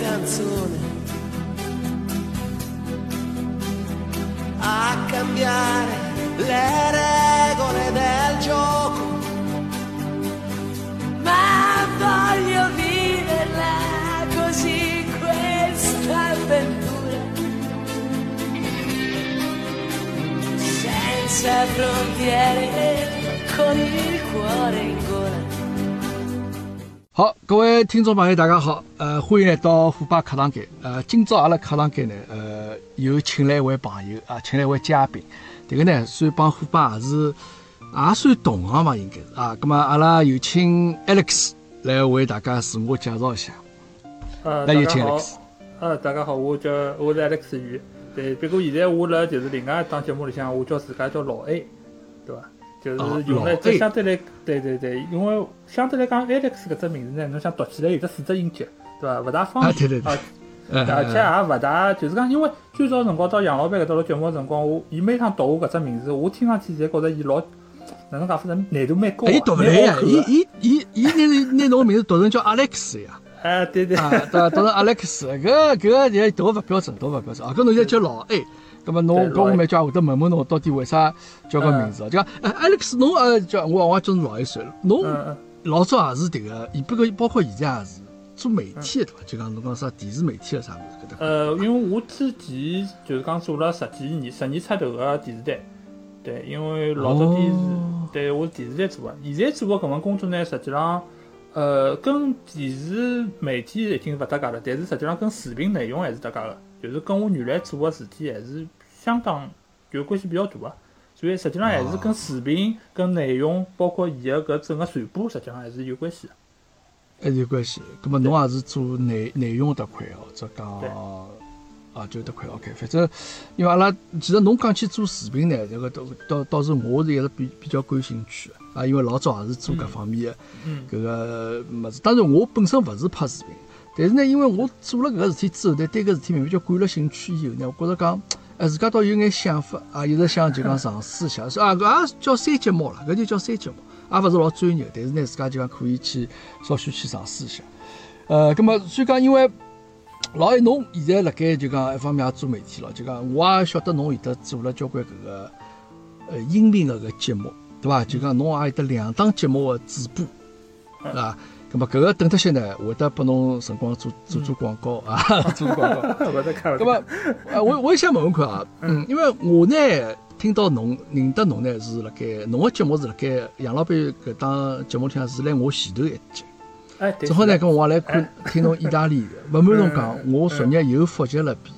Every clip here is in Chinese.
canzone a cambiare le regole del gioco. Ma voglio viverla così questa avventura. Senza frontiere, con 好，各位听众朋友，大家好，呃，欢迎来到虎爸课堂间。呃，今朝阿拉课堂间呢，呃，有请来一位朋友啊，请来一位嘉宾。这个呢，算帮虎爸也是也算同行嘛，应该是啊。那么，阿拉有请 Alex 来为大家自我介绍一下。呃，那有请 Alex。呃，大家好，我叫我是 Alex 宇。对，不过现在我辣就是另外一档节目里向，我叫自家叫老 A，对伐？就是哦用了老这相对来，对对对，因为相对来讲，Alex 搿只名字呢，侬想读起来有只四只音节，对伐？勿大方啊，便。对对对啊，，呃而且也勿大，就是讲，因为最早辰光到杨老板搿搭录节目个辰光，我伊每趟读我搿只名字，我听上去侪觉着伊老哪能讲法子难度蛮高伊读勿来呀，伊伊伊伊拿拿侬个名字读成叫 Alex 呀，哎，对对，啊，对？读成 Alex，搿搿个也读勿标准，读勿标准啊。搿侬现在叫老 A，咁么侬跟我蛮叫会得问问侬到底为啥叫搿名字啊？就讲哎 Alex，侬呃叫我我叫侬老一岁了，侬。老早也是迭个，伊不过包括现在也是做媒体的对伐？就讲侬讲啥电视媒体啊啥物事搿搭。呃，因为我之前就是讲做了十几年、十年出头个电视台，对，因为老早电视，哦对我是电视台做个，现在做个搿份工作呢，实际上，呃，跟电视媒体已经勿搭界了，但是实际上跟视频内容还是搭界个，就是跟我原来做个事体还是相当就关系比较大个，所以实际上还是跟视频、跟内容，包括伊个搿整个传播，实际上还是有关系个。还是有关系。葛末侬也是做内内容迭块，或者讲对啊就迭块 OK。反正因为阿拉其实侬讲起做视频呢，这个倒倒倒是我是一直比比较感兴趣个啊，因为老早也是做搿方面的嗯搿个物事。当然我本身勿是拍视频，但是呢，因为我做了搿个事体之后，呢，对搿事体慢慢叫感了兴趣以后呢，我觉着讲。哎，自家倒有眼想法啊，一直想就讲尝 试一下，说啊，搿也叫三节目了，搿就叫三节目，也勿是老专业，但是呢，自家就讲可以去稍许去尝试一下。呃，葛么所以讲，因为老一侬现在辣盖就讲一方面也做媒体了，就讲我也晓得侬有得做了交关搿个呃音频个搿节目，对伐？就讲侬也有得两档节目个主播，对伐？葛么搿个等脱些呢，会得拨侬辰光做做做广告啊，做广告。勿得看，咁么，呃，我我也想问问看啊，嗯，因为我呢听到侬认得侬呢是辣盖侬个节目是辣盖杨老板搿档节目里向是辣我前头一集，哎，对正好呢，跟我也来看听侬意大利个，勿瞒侬讲，嗯我昨日又复习了一遍，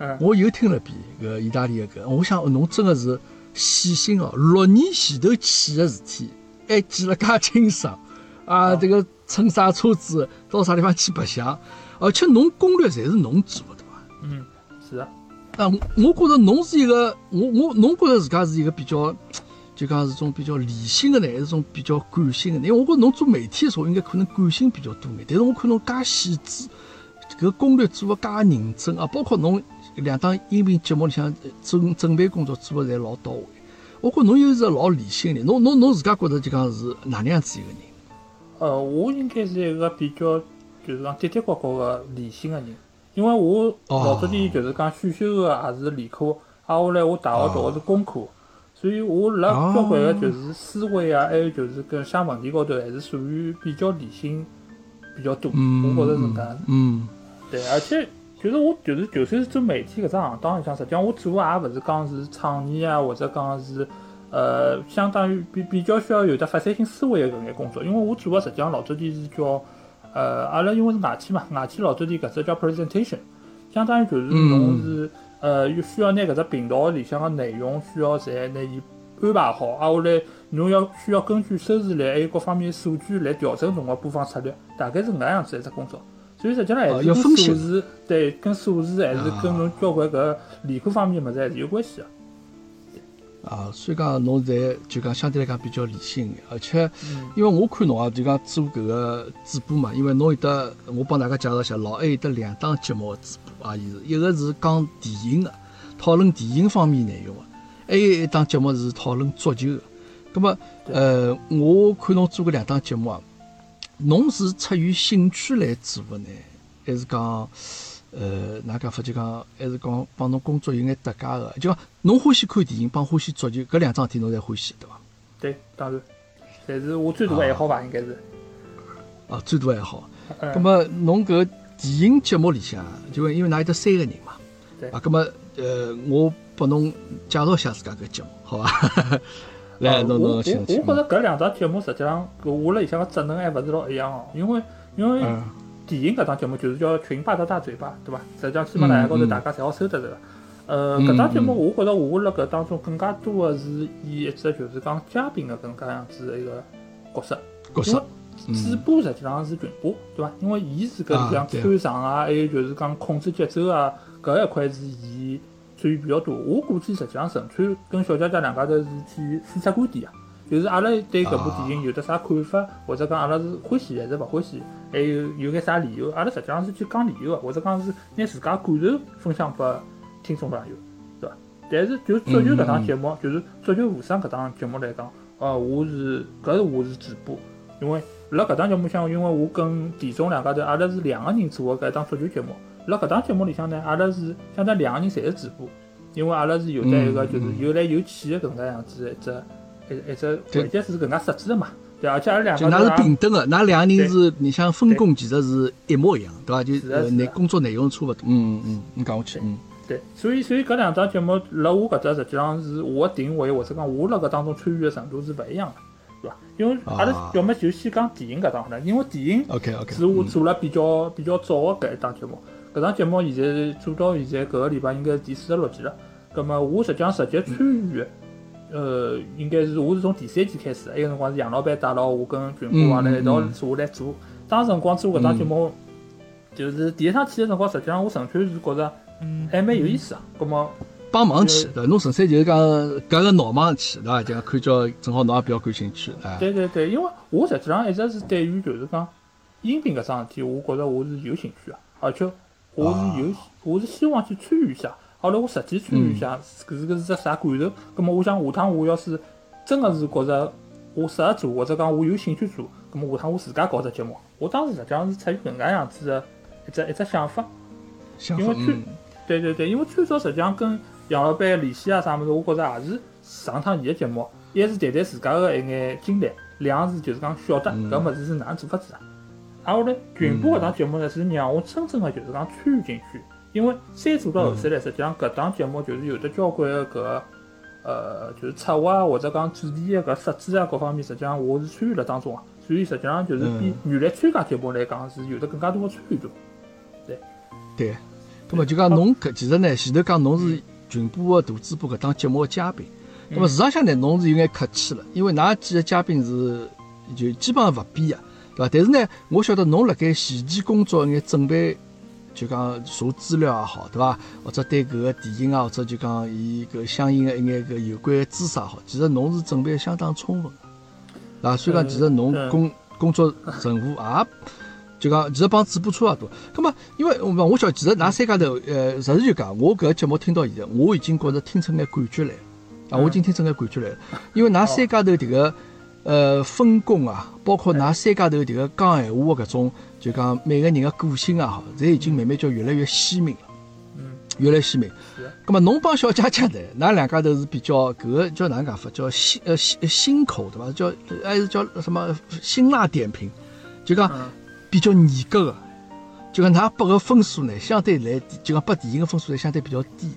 嗯。我又听了一遍搿意大利个搿，我想侬真个是细心哦，六年前头起个事体，还记了介清爽。啊！这个乘啥车子到啥地方去白相，而且侬攻略侪是侬做的，对伐？嗯，是的。啊，我我觉着侬是一个，我我侬觉着自家是一个比较，就讲是种比较理性的呢，还是种比较感性的呢？因为我觉着侬做媒体的时候，应该可能感性比较多眼，但是我看侬介细致，搿攻略做的介认真啊，包括侬两档音频节目里向呃准准备工作做的侪老到位。我觉着侬又是老理性的，侬侬侬自家觉着就讲是哪能样子一个人？呃，我应该是一个比较就是讲跌跌呱呱个理性个人，因为我哦。老早点就是讲选修个也是理科，挨下来我大学读个是工科，所以我辣哦交关个就是思维啊，还有就是跟想问题高头还是属于比较理性比较多，嗯，我觉着是搿能介。嗯，对，而且就是我就是就算是做媒体搿只行当里向，实际上我做个也勿是讲是创意啊，或者讲是呃，相当于比比较需要有得发散性思维个搿眼工作。因为我做个实际上老早点是叫呃，阿拉因为是外企嘛，外企老早点搿只叫 presentation，相当于就是侬是、呃，需要拿搿只频道里向个内容需要侪拿伊安排好，挨下来侬要需要根据收视率还有各方面数据来调整侬个播放策略，大概是搿能样子一只工作。所以实际上还哦是跟数字对，跟数字还是跟啊侬交关搿理科方面物事还是有关系个。啊，所以讲侬在就讲相对来讲比较理性一点，而且嗯因为我看侬啊，就讲做搿个主播嘛，因为侬有得，我帮大家介绍一下，老 A 有得两档节目个主播啊，伊是一个是讲电影的，讨论电影方面内容的，还有一档节目是讨论足球的。葛么，呃，我看侬做搿两档节目啊，侬是出于兴趣来做的呢，还是讲，呃，哪讲法就讲，还是讲帮侬工作有眼搭界个，就讲侬欢喜看电影，帮欢喜足球，搿两桩事体侬侪欢喜，对伐？对，当然，侪是我最大的爱好吧，应该是。啊，最大爱好。嗯咁么侬搿电影节目里向，就因为㑚有得三个人嘛，对啊，咁么呃，我拨侬介绍一下自家搿节目，好伐？来，侬侬我我觉着搿两档节目实际上，搿我辣里向个职能还勿是老一样哦，因为因为嗯电影搿档节目就是叫《群霸的大嘴巴》，对伐？实际上喜马拉雅高头大家侪好收得着个。呃，嗯搿档节目嗯我觉着我辣搿当中更加多个是以一只就是讲嘉宾个搿能介样子的一个角色。角色，主播实际上是群播，对伐？因为伊是搿里向穿场啊，还有就是讲控制节奏啊，搿一块是伊参与比较多。我估计实际上陈川跟小姐姐两家头是去输出观点啊，就是阿拉对搿部电影有得啥看法，或者讲阿拉是欢喜还是勿欢喜，还有有眼啥理由，阿拉实际上是去讲理由个，或者讲是拿自家感受分享拨听众朋友，对伐？但是就足球搿档节目，就是足球无双搿档节目来讲，呃，我是搿是我是主播。因为辣搿档节目里向，因为我跟田总两家头，阿拉是两个人做个搿一档足球节目。辣搿档节目里向呢，阿拉是相当于两个人侪是主播，因为阿拉是有得一个就是有来有去的搿能介样子的一只一一只对环节是搿能介设置的嘛。对，而且阿拉两就㑚是平等的，㑚两个人是你像分工其实是一模一样，对伐？就内工作内容差勿多。嗯嗯嗯，你讲下去，嗯对，所以所以搿两档节目辣我搿只实际上是我的定位，或者讲我辣搿当中参与的程度是勿一样的，对伐？因为阿拉啊要么就先讲电影搿档好了，因为电影，OK OK，是我做了比较比较早的搿一档节目。搿档节目现在做到现在搿个礼拜应该是第四十六期了。葛么我实际上直接参与的，呃，应该是我是从第三季开始的，埃个辰光是杨老板带牢我跟群哥阿拉一道坐下来做。当时辰光做搿档节目，就是第一趟去的辰光，实际上我纯粹是觉着还蛮有意思啊。葛么帮忙去，对？侬纯粹就是讲搿个闹忙去，对伐？就讲看叫正好侬也比较感兴趣，哎，对对对，因为我实际上一直是对于就是讲音频搿桩事体，我觉着我是有兴趣啊，而且我是有，我是希望去参与一下。后来我实际参与一下，搿是搿是只啥感受？葛么我想下趟我要是真个是觉着我适合做，或者讲我有兴趣做，葛么下趟我自家搞只节目。我当时实际上是出于搿能介样子的一只一只想法。因为最嗯对对对，因为最早实际上跟杨老板联系啊啥物事，我觉着也是上趟伊个节目，一是谈谈自家个一眼经历，两是就是讲晓得嗯搿物事是哪能做法子啊。啊，后来群播搿档节目呢，是让我真正个就是讲参与进去，因为三做到后头来，实际上搿档节目就是有得交关个搿呃，就是策划啊或者讲主题个搿设置啊各方面，实际上我是参与了当中啊，所以实际上就是比原来参加节目来讲是有得更加多个参与度。对。对。咁么就讲侬搿其实呢，前头讲侬是群播个大主播搿档节目个嘉宾，咁么事实上呢，侬是有眼客气了，因为㑚几个嘉宾是就基本上勿变个，对伐？但是呢，我晓得侬辣盖前期工作一眼准备，就讲查资料也好，对伐？或者对搿个电影啊，或者就讲伊搿相应个一眼搿有关个知识也好，其实侬是准备相当充分的，对伐？所以讲，其实侬嗯工工作任务也。就讲，其实帮主播差勿多。咁么，因为我我晓得，其实㑚三家头，呃，实事求是讲，我搿个节目听到现在，我已经觉着听出眼感觉来了。啊，我已经听出眼感觉来了。因为㑚三家头迭个，呃，分工啊，包括㑚三家头迭个讲闲话个搿种，就讲每个人个个性也好，侪已经慢慢叫越来越鲜明了。嗯，越来越鲜明是的。咁么侬帮小佳佳呢？㑚两家头是比较搿个叫哪能讲法？叫新呃新新口对伐？叫还是叫什么辛辣点评？就讲嗯比较严格个，就讲㑚拨个分数呢，相对来就讲拨电影个分数呢，相对比较低。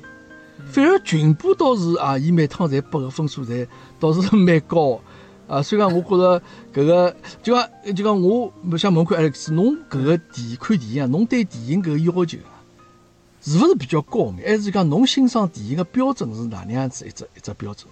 反而群播倒是啊，伊每趟侪拨个分数侪倒是蛮高的啊。所以讲，我觉着搿个就讲就讲我想问看 Alex，侬搿个电看电影啊，侬对电影搿个要求啊，是勿是比较高眼？还是讲侬欣赏电影个标准是哪能样子一只一只标准？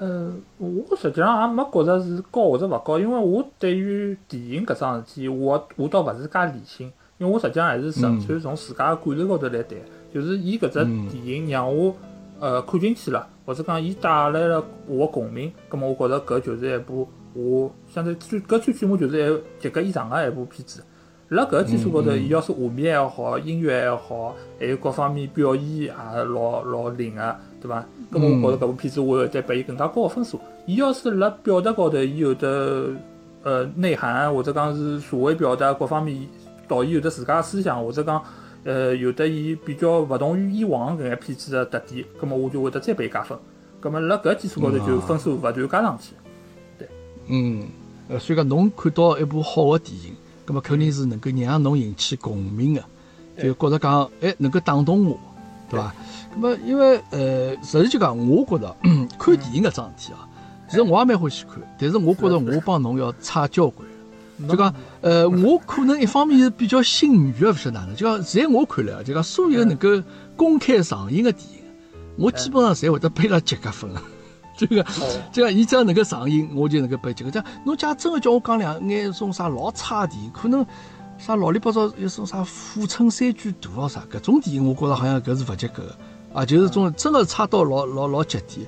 呃，我实际上也没觉着是高或者勿高，因为我对于电影搿桩事体，我我倒勿是介理性，因为我实际上还是纯粹从自家个感受高头来谈，就是伊搿只嗯电影让我呃看进去了，或者讲伊带来了我个共鸣，葛末我觉着搿就是一部我相对最搿最起码就是一及格以上个一部片子。辣搿个基础高头，伊要是画面也好，音乐也好，还有各方面表演也老老灵个，对伐？咁么我觉着搿部片子我会得拨伊更加高个分数。伊要是辣表达高头，伊有的呃内涵或者讲是社会表达各方面导演有得自家个思想，或者讲呃有得伊比较勿同于以往搿眼片子个特点，葛末我就会得再拨伊加分。葛末辣搿基础高头就分数勿断加上去。嗯，呃，所以讲侬看到一部好个电影，葛么肯定是能够让侬引起共鸣个，就觉着讲，哎，能够打动我，对伐？葛么因为呃，实际就讲，我觉着 看电影搿桩事体啊，其实我也蛮欢喜看，但是我觉着我帮侬要差交关。就讲，呃，我可能一方面是比较幸运个，勿晓得哪能。就讲，在我看来啊，就讲所有能够公开上映个电影，我基本上侪会得拨伊拉及格分。这个，这个，伊只要能够上映，我就能够拨及格。这样，侬假真个叫我讲两眼种啥老差电影，可能啥老里八糟一种啥富春山居图哦啥，搿种电影，我觉着好像搿是勿及格个啊，就是种真个差到老老老极点。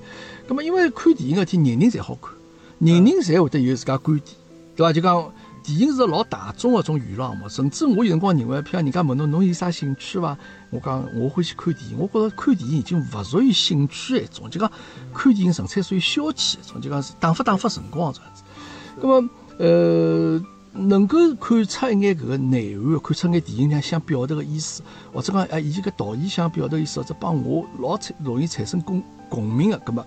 葛么，因为看电影搿天，人人侪好看，人人侪会得有自家观点，对伐？就讲。电影是个老大众个种娱乐项目，甚至我有辰光认为，譬如人家问侬侬有啥兴趣伐？我讲我欢喜看电影，我觉着看电影已经勿属于兴趣一种，就讲看电影纯粹属于消遣一种，就讲打发打发辰光这样子。那么呃，能够看出一眼搿个内涵，看出眼电影里想表达个意思，或者讲哎，以前个导演想表达意思，或者帮我老产容易产生共共鸣个，搿么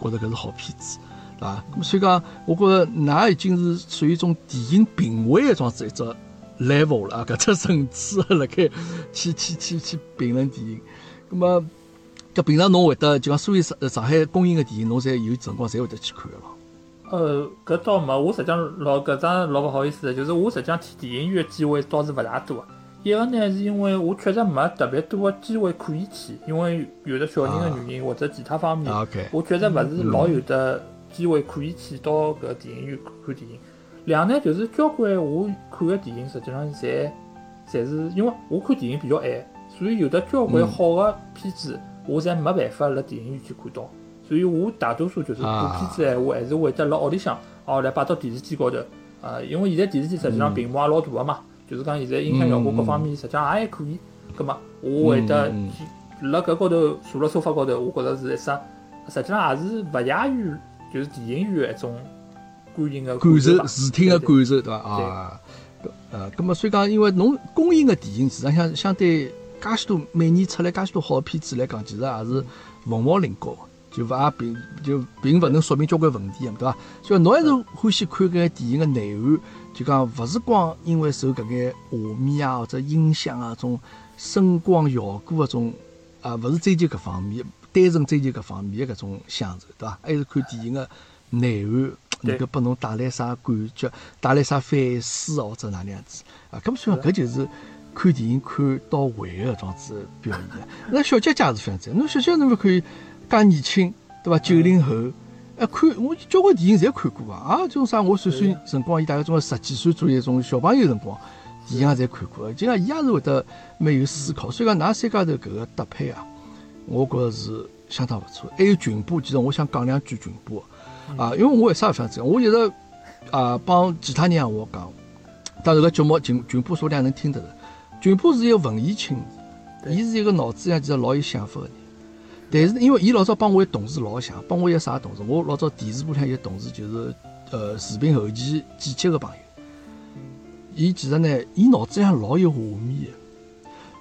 觉着搿是好片子。啊，咁所以讲，我觉着㑚已经是属于一种电影评委一种子一只 level 了，搿只层次辣盖去去去去评论电影。咁么，搿平常侬会得就讲，所有上上海公映个电影，侬侪有辰光侪会得去看个咯。呃，搿倒没，我实际上老搿桩老勿好意思的，就是我实际上去电影院个机会倒是勿大多。一个呢，是因为我确实没特别多个机会可以去，因为有的小人个原因或者其他方面，我确实勿是老有的。机会可以去到搿电影院看电影。两呢，就是交关我看个电影，实际上侪侪是因为我看电影比较晚，所以有的交关好个片子，我侪没办法辣电影院去看到。所以我大多数就是看片子闲话，还是会得辣屋里向，哦来摆到电视机高头。啊，因为现在电视机实际上屏幕也老大个嘛，就是讲现在音响效果各方面实际上也还可以。葛末我会得去辣搿高头坐辣沙发高头，我觉着是一只，实际上也是勿亚于。就是电影院一种观影的感受，视听的感受，对伐？啊，呃，咁么所以讲，因为侬公映的电影，实际上相对介许多每年出来介许多好片子来讲，其实也是凤毛麟角，就勿也并就并勿能说明交关问题，对伐？所以侬还是欢喜看搿电影的内涵，就讲勿是光因为受搿眼画面啊或者音响啊种声光效果搿种啊，勿是追求搿方面。单纯追求搿方面的搿种享受，对伐？还是看电影的内涵，能够拨侬带来啥感觉，带来啥反思或者哪能样子啊？搿么说搿就是看电影看到位的搿种子表现。那小姐姐也是非常赞，侬小姐侬勿可以介年轻，对伐？九零后，哎，看我交关电影侪看过啊，啊，种啥我算算辰光，伊大概种十几岁左右，种小朋友辰光，电影侪看过，就讲伊也是会得蛮有思考。所以讲，㑚三家头搿个搭配啊。我觉着是相当勿错，还有群播，其实我想讲两句群播啊，因为我为啥这样子？我一直啊帮其他人我讲，当然个节目群群播数量能听得着。群播是一个文艺青年，伊是一个脑子上其实老有想法个人。但是因为伊老早帮我一同事老像，帮我一个啥同事？我老早电视部里有同事就是呃视频后期剪辑个朋友。伊其实呢，伊脑子里向老有画面个。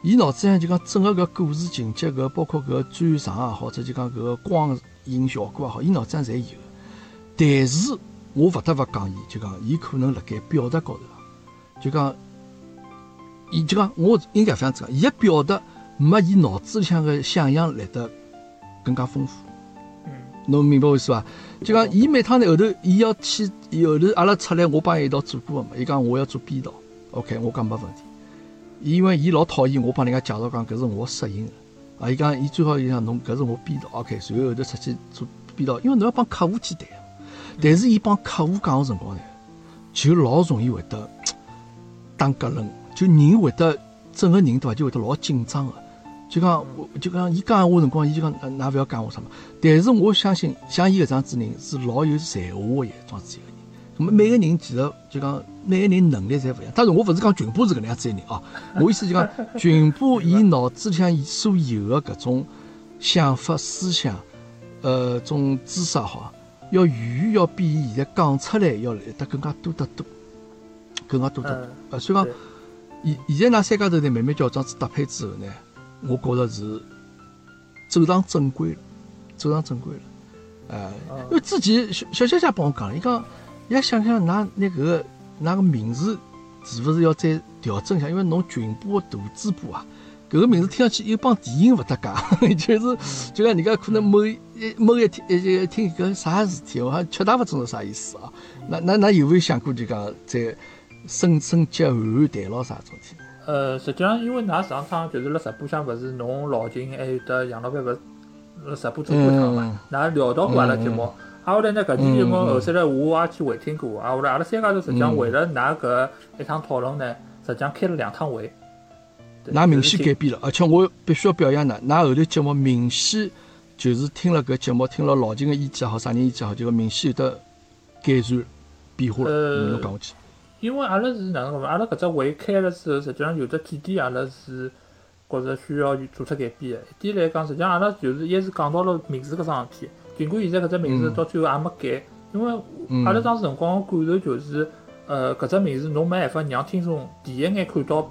伊脑子上就讲整个搿故事情节，搿包括搿转场也好，或者就讲搿个光影效果也好，伊脑子里侪有。但是我勿得勿讲伊，就讲伊可能辣盖表达高头，就讲伊就讲我应该这样子讲，伊个表达没伊脑子里向个想象来得更加丰富。嗯，侬明白我意思伐？就讲伊每趟呢后头，伊要去后头阿拉出来，我帮伊一道做过个嘛。伊讲我要做编导，OK，我讲没问题。因为伊老讨厌我帮人家介绍讲搿是我摄影的，啊，伊讲伊最好伊讲侬搿是我编导，OK，随后后头出去做编导，因为侬要帮客户去谈，但是伊帮客户讲个辰光呢，就老容易会得打格楞，就人会得整个人对伐，就会得老紧张个，就讲就讲伊讲闲话辰光，伊就讲㑚勿要讲我什么，但是我相信像伊搿样子人是老有才华个一桩子。那么每个人其实就讲每个人能力侪勿一样。当然我勿是讲群播是搿能样子个人哦，我意思就讲群播伊脑子里向所有个搿种想法、思想，呃，种知识好，要远远要比伊现在讲出来要来得更加多得多，更加多得多。呃，所以讲现现在㑚三家头呢慢慢叫桩子搭配之后呢，我觉着是走上正轨了，走上正轨了。呃，因为之前小小姐姐帮我讲了，伊讲，伊拉想想㑚那个㑚个名字是勿是要再调整一下？因为侬群播大主播啊，搿个名字听上去又帮电影勿搭界，就是就讲人家可能某一某一天一听搿啥事体，我还吃大勿懂是啥意思啊？那那那有没有想过就讲再升升级换换台咯啥种体？呃，实际上因为㑚上趟就是辣直播厢，勿是侬老秦还有得杨老板勿是辣直播做过趟嘛？㑚聊到过阿拉节目，啊后来呢搿期节目后头来我也去回听过，啊后来阿拉三家头实际上为了㑚搿一趟讨论呢，实际上开了两趟会。㑚明显改变了，而且我必须要表扬㑚，㑚后头节目明显就是听了搿节目，听了老秦个意见也好，啥人意见也好，就讲明显有得改善变化了。呃侬讲下去。因为阿拉是哪能讲嘛？阿拉搿只会开了之后，实际上有的几点阿拉是觉着需要做出改变的。一点来讲，实际上阿拉就是一是讲到了名字搿桩事体，尽管现在搿只名字到最后也没改，因为阿拉当时辰光感受就是，呃，搿只名字侬没办法让听众第一眼看到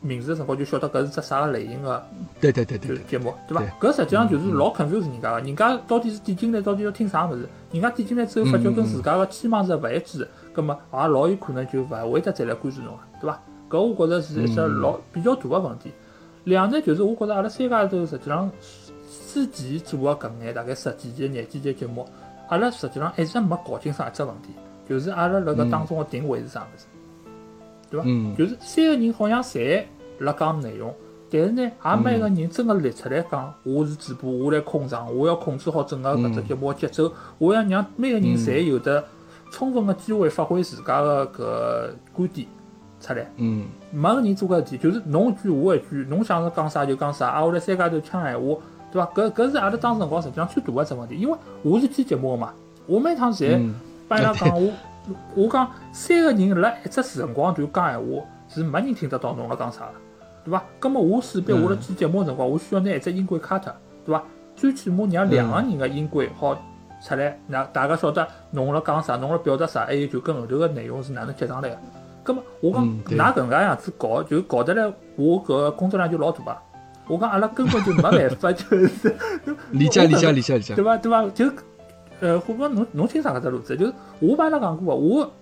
名字的辰光就晓得搿是只啥个类型个对对对对，节目，对伐？搿实际上就是老 confuse 人家个，人家到底是点进来到底要听啥物事？人家点进来之后发觉跟自家个期望值勿一致，葛末也老有可能就勿会得再来关注侬个，对伐？搿我觉着是一只老比较大个问题。两呢，就是我觉着阿拉三家头实际上之前做个搿眼大概十几集、廿几集节目，阿拉实际上一直没搞清爽一只问题，就是阿拉辣搿当中个定位是啥物事，对伐？嗯就是三个人好像侪辣讲内容，但是呢，也没一个人真个立出来讲，我是主播，我来控场，我要控制好整个搿只节目个节奏，我要让每个人侪有得充分个机会发挥自家个搿观点出来。嗯没个人做搿事体，就是侬一句我一句，侬想着讲啥就讲啥，啊，后来三家头抢闲话，对伐？搿搿是阿拉当时辰光实际上最大个只问题，因为我是编节目个嘛，我每趟侪嗯，帮伊拉讲，我我讲三个人辣一只辰光段讲闲话，是没人听得到侬辣讲啥个，对伐？葛末我势必我辣剪节目个辰光，我需要拿一只音轨卡脱，对伐？最起码让两个人个音轨好出来，让大家晓得侬辣讲啥，侬辣表达啥，还有就跟后头个内容是哪能接上来个。葛末我讲㑚搿能介样子搞，就搞得来我搿个工作量就老大啊。我讲阿拉根本就没办法，就是理解理解理解理解对。伐？对伐？就呃，虎哥侬侬听啥搿只路子？就是我帮伊拉讲过个，我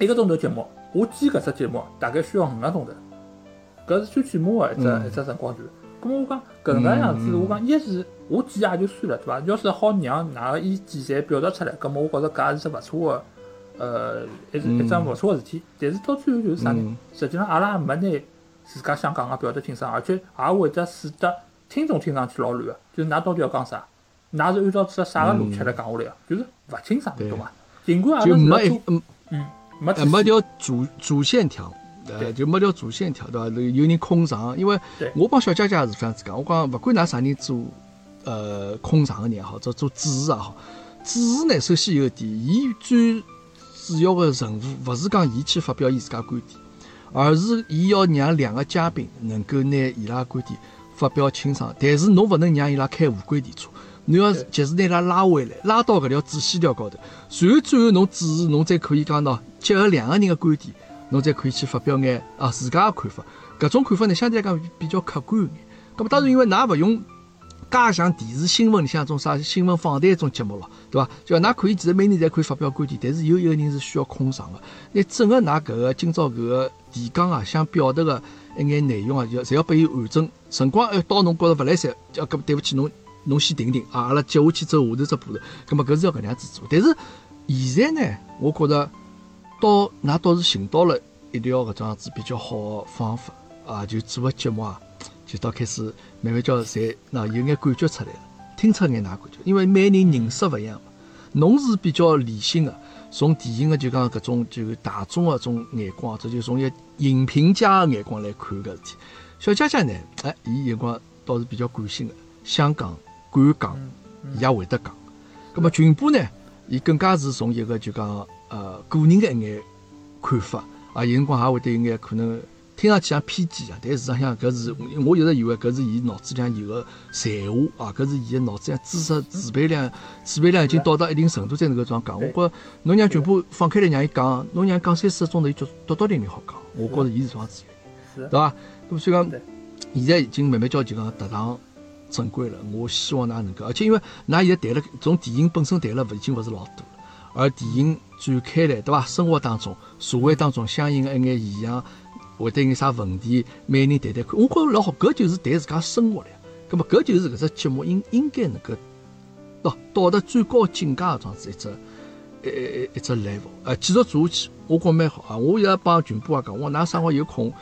一个钟头节目，我剪搿只节目大概需要五个钟头，搿是最起码个一只、嗯一只辰光段。咁么我讲搿能介样子，我讲一是我剪也就算了，对伐？要是好让㑚个意见侪表达出来，咁么我觉着搿也是只勿错个，呃，一是一桩勿错个事体。但是到最后就是啥呢？嗯实际上阿拉也没拿自家想讲个表达清爽，而且也会得使得听众听上去老乱个，就是㑚到底要讲啥？㑚是按照只啥个逻辑来讲下来个，就是勿清爽，对懂伐？尽管阿就拉没一嗯嗯，没呃没条主主线条，呃，对就没条主线条，对伐？有人控场，因为我帮小姐姐也是这样子讲，我讲勿管㑚啥人做，呃，控场个人也好，做做主持也好，主持呢，首先有一点，伊最主要个任务勿是讲伊去发表伊自家观点，而是伊要让两个嘉宾能够拿伊拉观点发表清爽，但是侬勿能让伊拉开无轨电车。侬要及时拿伊拉拉回来，拉到搿条主线条高头，随后最后侬主持，侬再可以讲喏，结合两个人的观点，侬再可以去发表眼啊自家的看法。搿种看法呢，相对来讲比较客观一眼。咁么当然，因为㑚勿用介像电视新闻里向种啥新闻访谈种节目咯，对伐？就讲㑚可以其实每人侪可以发表观点，但是有一个人是需要控场的。拿整个㑚搿个今朝搿个提纲啊，想表达个一眼内容啊，就侪要拨伊完整。辰光一到侬觉着勿来三，就搿对勿起侬。侬先停停啊！阿拉接下去走下头只步骤，葛末搿是要搿能样子做。但是现在呢，我觉着到㑚倒是寻到了一条搿种样子比较好个方法啊，就做个节目啊，就到开始慢慢叫侪那有眼感觉出来了，听出眼哪感觉，因为每个人认识勿一样嘛。侬是比较理性个，从电影的就讲搿种就大众个种眼光，这就从一个影评家的眼光来看搿事体。小佳佳呢，哎，伊眼光倒是比较感性的，想讲。敢讲，伊也会得讲。咁么群播呢，伊更加是从一个就讲呃个人的一眼看法啊，有辰光也会得有眼可能听上去像偏见啊，但事实上搿是我一直以为搿是伊脑子里向有个才华啊，搿是伊个脑子里向知识储备量储备量已经到达一定程度才能够这样讲。我觉侬让全部放开来让伊讲，侬让伊讲三四个钟头，伊就笃笃定定好讲。我觉着伊是这样子。是对伐？那么所以讲，现在已经慢慢叫就讲踏上正轨了。我希望㑚能够，而且因为㑚现在谈了，从电影本身谈了，勿已经勿是老多了，而电影展开来，对伐？生活当中、社会当中相应的一眼现象，会得有啥问题，每人谈谈看。我觉着老好，搿就是谈自家生活了。葛末搿就是搿只节目应应该能够喏到达最高境界的这样子一只一一一一只 level，呃，继续做下去，我觉蛮好啊。我现在帮群播也讲，我㑚生活有空，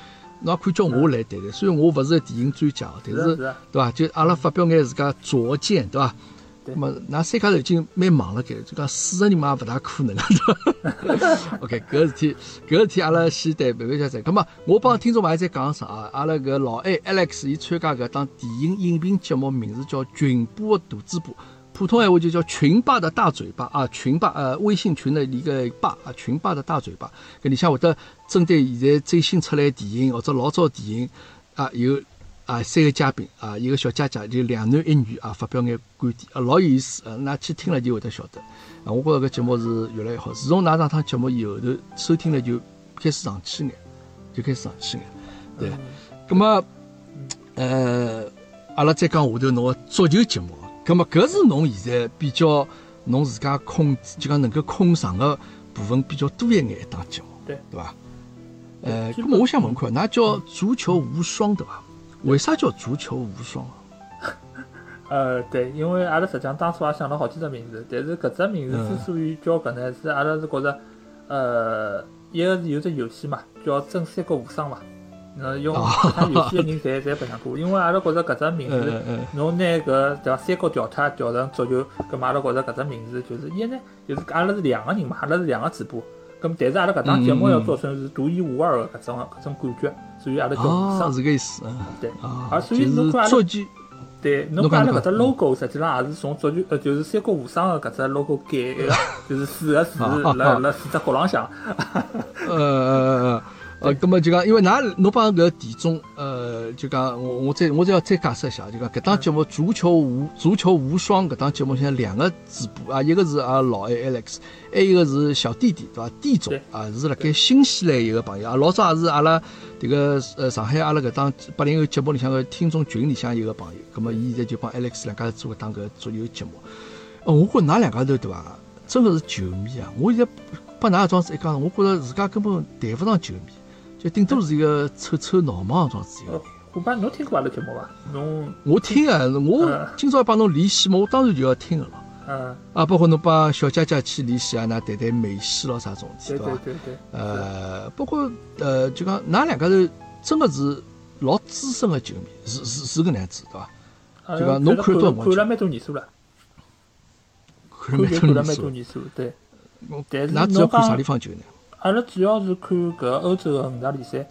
侬也可以叫我来谈谈。虽然我勿是电影专家，但是对伐？就阿拉发表眼自家拙见，对伐？对那么，㑚三家头已经蛮忙了该，就讲四个人嘛也勿大可能，对伐？OK，搿事体，搿事体阿拉先对慢慢再谈。咁么，我帮听众朋友再讲声啊，阿拉搿老 A Alex 伊参加搿档电影影评节目，名字叫《群播的大嘴巴》，普通闲话就叫群霸的大嘴巴啊，群霸呃微信群的一个霸啊，群霸的大嘴巴。搿里向会得针对现在最新出来的电影或者老早电影啊有。啊，三个嘉宾啊，一个小姐姐，就两男一女啊，发表眼观点，啊，老有意思。呃，㑚去听了就会得晓得。啊，我觉着搿节目是越来越好。自从㑚上趟节目以后头，收听了就开始上去眼，就开始上去眼。对，葛么，呃，阿拉再讲下头侬个足球节目，葛么搿是侬现在比较侬自家控，就讲能够控场个部分比较多一眼一档节目，对对伐？呃，基葛么我想问看，㑚叫足球无双对伐？为啥叫足球无双啊？呃，对，因为阿拉实际上当初也想了好几只名字，但是搿只名字之所以叫搿呢，是阿拉是觉着，呃，一个是有只游戏嘛，叫《真三国无双》嘛，那用其他游戏的人侪侪白相过，因为阿拉觉着搿只名字侬拿搿对伐三国调脱调成足球，搿嘛阿拉觉着搿只名字就是一呢，就是阿拉是两个人嘛，阿拉是两个主播，咁但是阿拉搿档节目要做成是独一无二的搿种搿种感觉，所以阿拉叫无哦，双。是搿意思啊。对，啊，而所以就是侬看阿拉对，侬看阿拉搿只 logo 实际上也是从足球呃就是三国无双的搿只 logo 改的，就是四个字辣辣四只角浪向。呃呃呃呃，咁么就讲，因为㑚侬帮搿田总，呃，就讲我我再我再要再解释一下，就讲搿档节目足球无足球无双搿档节目，现在两个主播啊，一个是阿拉老 A Alex，还有一个是小弟弟，对伐？弟总对啊，是辣盖新西兰一个朋友啊，老早也是阿拉迭个呃上海阿拉搿档八零后节目里向个听众群里向一个朋友，咁么伊现在就帮 Alex 两家头做搿档搿足球节目。哦，我觉着㑚两家头对伐？真个是球迷啊！我现在帮㑚这样子一讲，我觉着自家根本谈勿上球迷，就顶多是一个凑凑闹忙这样子一个呃。虎爸，侬听过阿拉节目伐？侬我听啊，我嗯今朝要帮侬联系嘛，我当然就要听个了。嗯，啊，包括侬帮小姐姐去联系啊，㑚谈谈梅西咯啥种事体，对对伐？对对，呃，包括呃，就讲㑚两家头真个是老资深个球迷，是是是搿能样子，对伐？呃就讲侬看看多少了看了蛮多年数了，看了。蛮多年数，对。但是㑚主要看啥地方球呢？阿拉主要是看搿欧洲的五大联赛，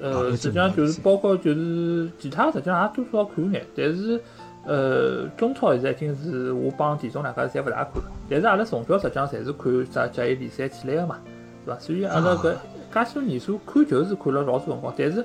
呃，实际上就是包括就是其他实际上也多少看眼，但是呃中超现在已经是我帮田总两家侪勿大看了，但是阿拉从小实际上侪是看啥甲 A 联赛起来个嘛，是伐？所以阿拉搿介许多年数看球是看了老多辰光，但是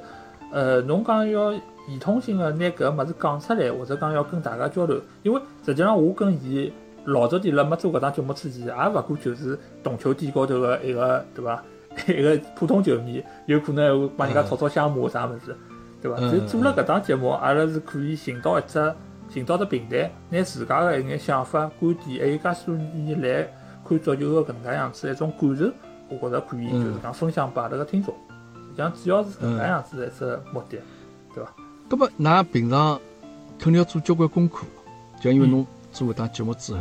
呃侬讲要系统性个拿搿个物事讲出来，或者讲要跟大家交流，因为实际上我跟伊。老早点辣没做搿档节目之前，也勿过就是懂球帝高头个一个对伐？一个普通球迷，有可能还会帮人家吵吵相骂啥物事，对伐？嗯就做了搿档节目，阿拉是可以寻到一只寻到只平台，拿自家个一眼想法、观点，还有介许多年来看足球个搿能介样子一种感受，我觉着可以嗯就是讲分享拨阿拉个听众。实际上主要是搿能介样子的一只目的，对伐？咁么，㑚平常肯定要做交关功课，就因为嗯侬做搿档节目之后，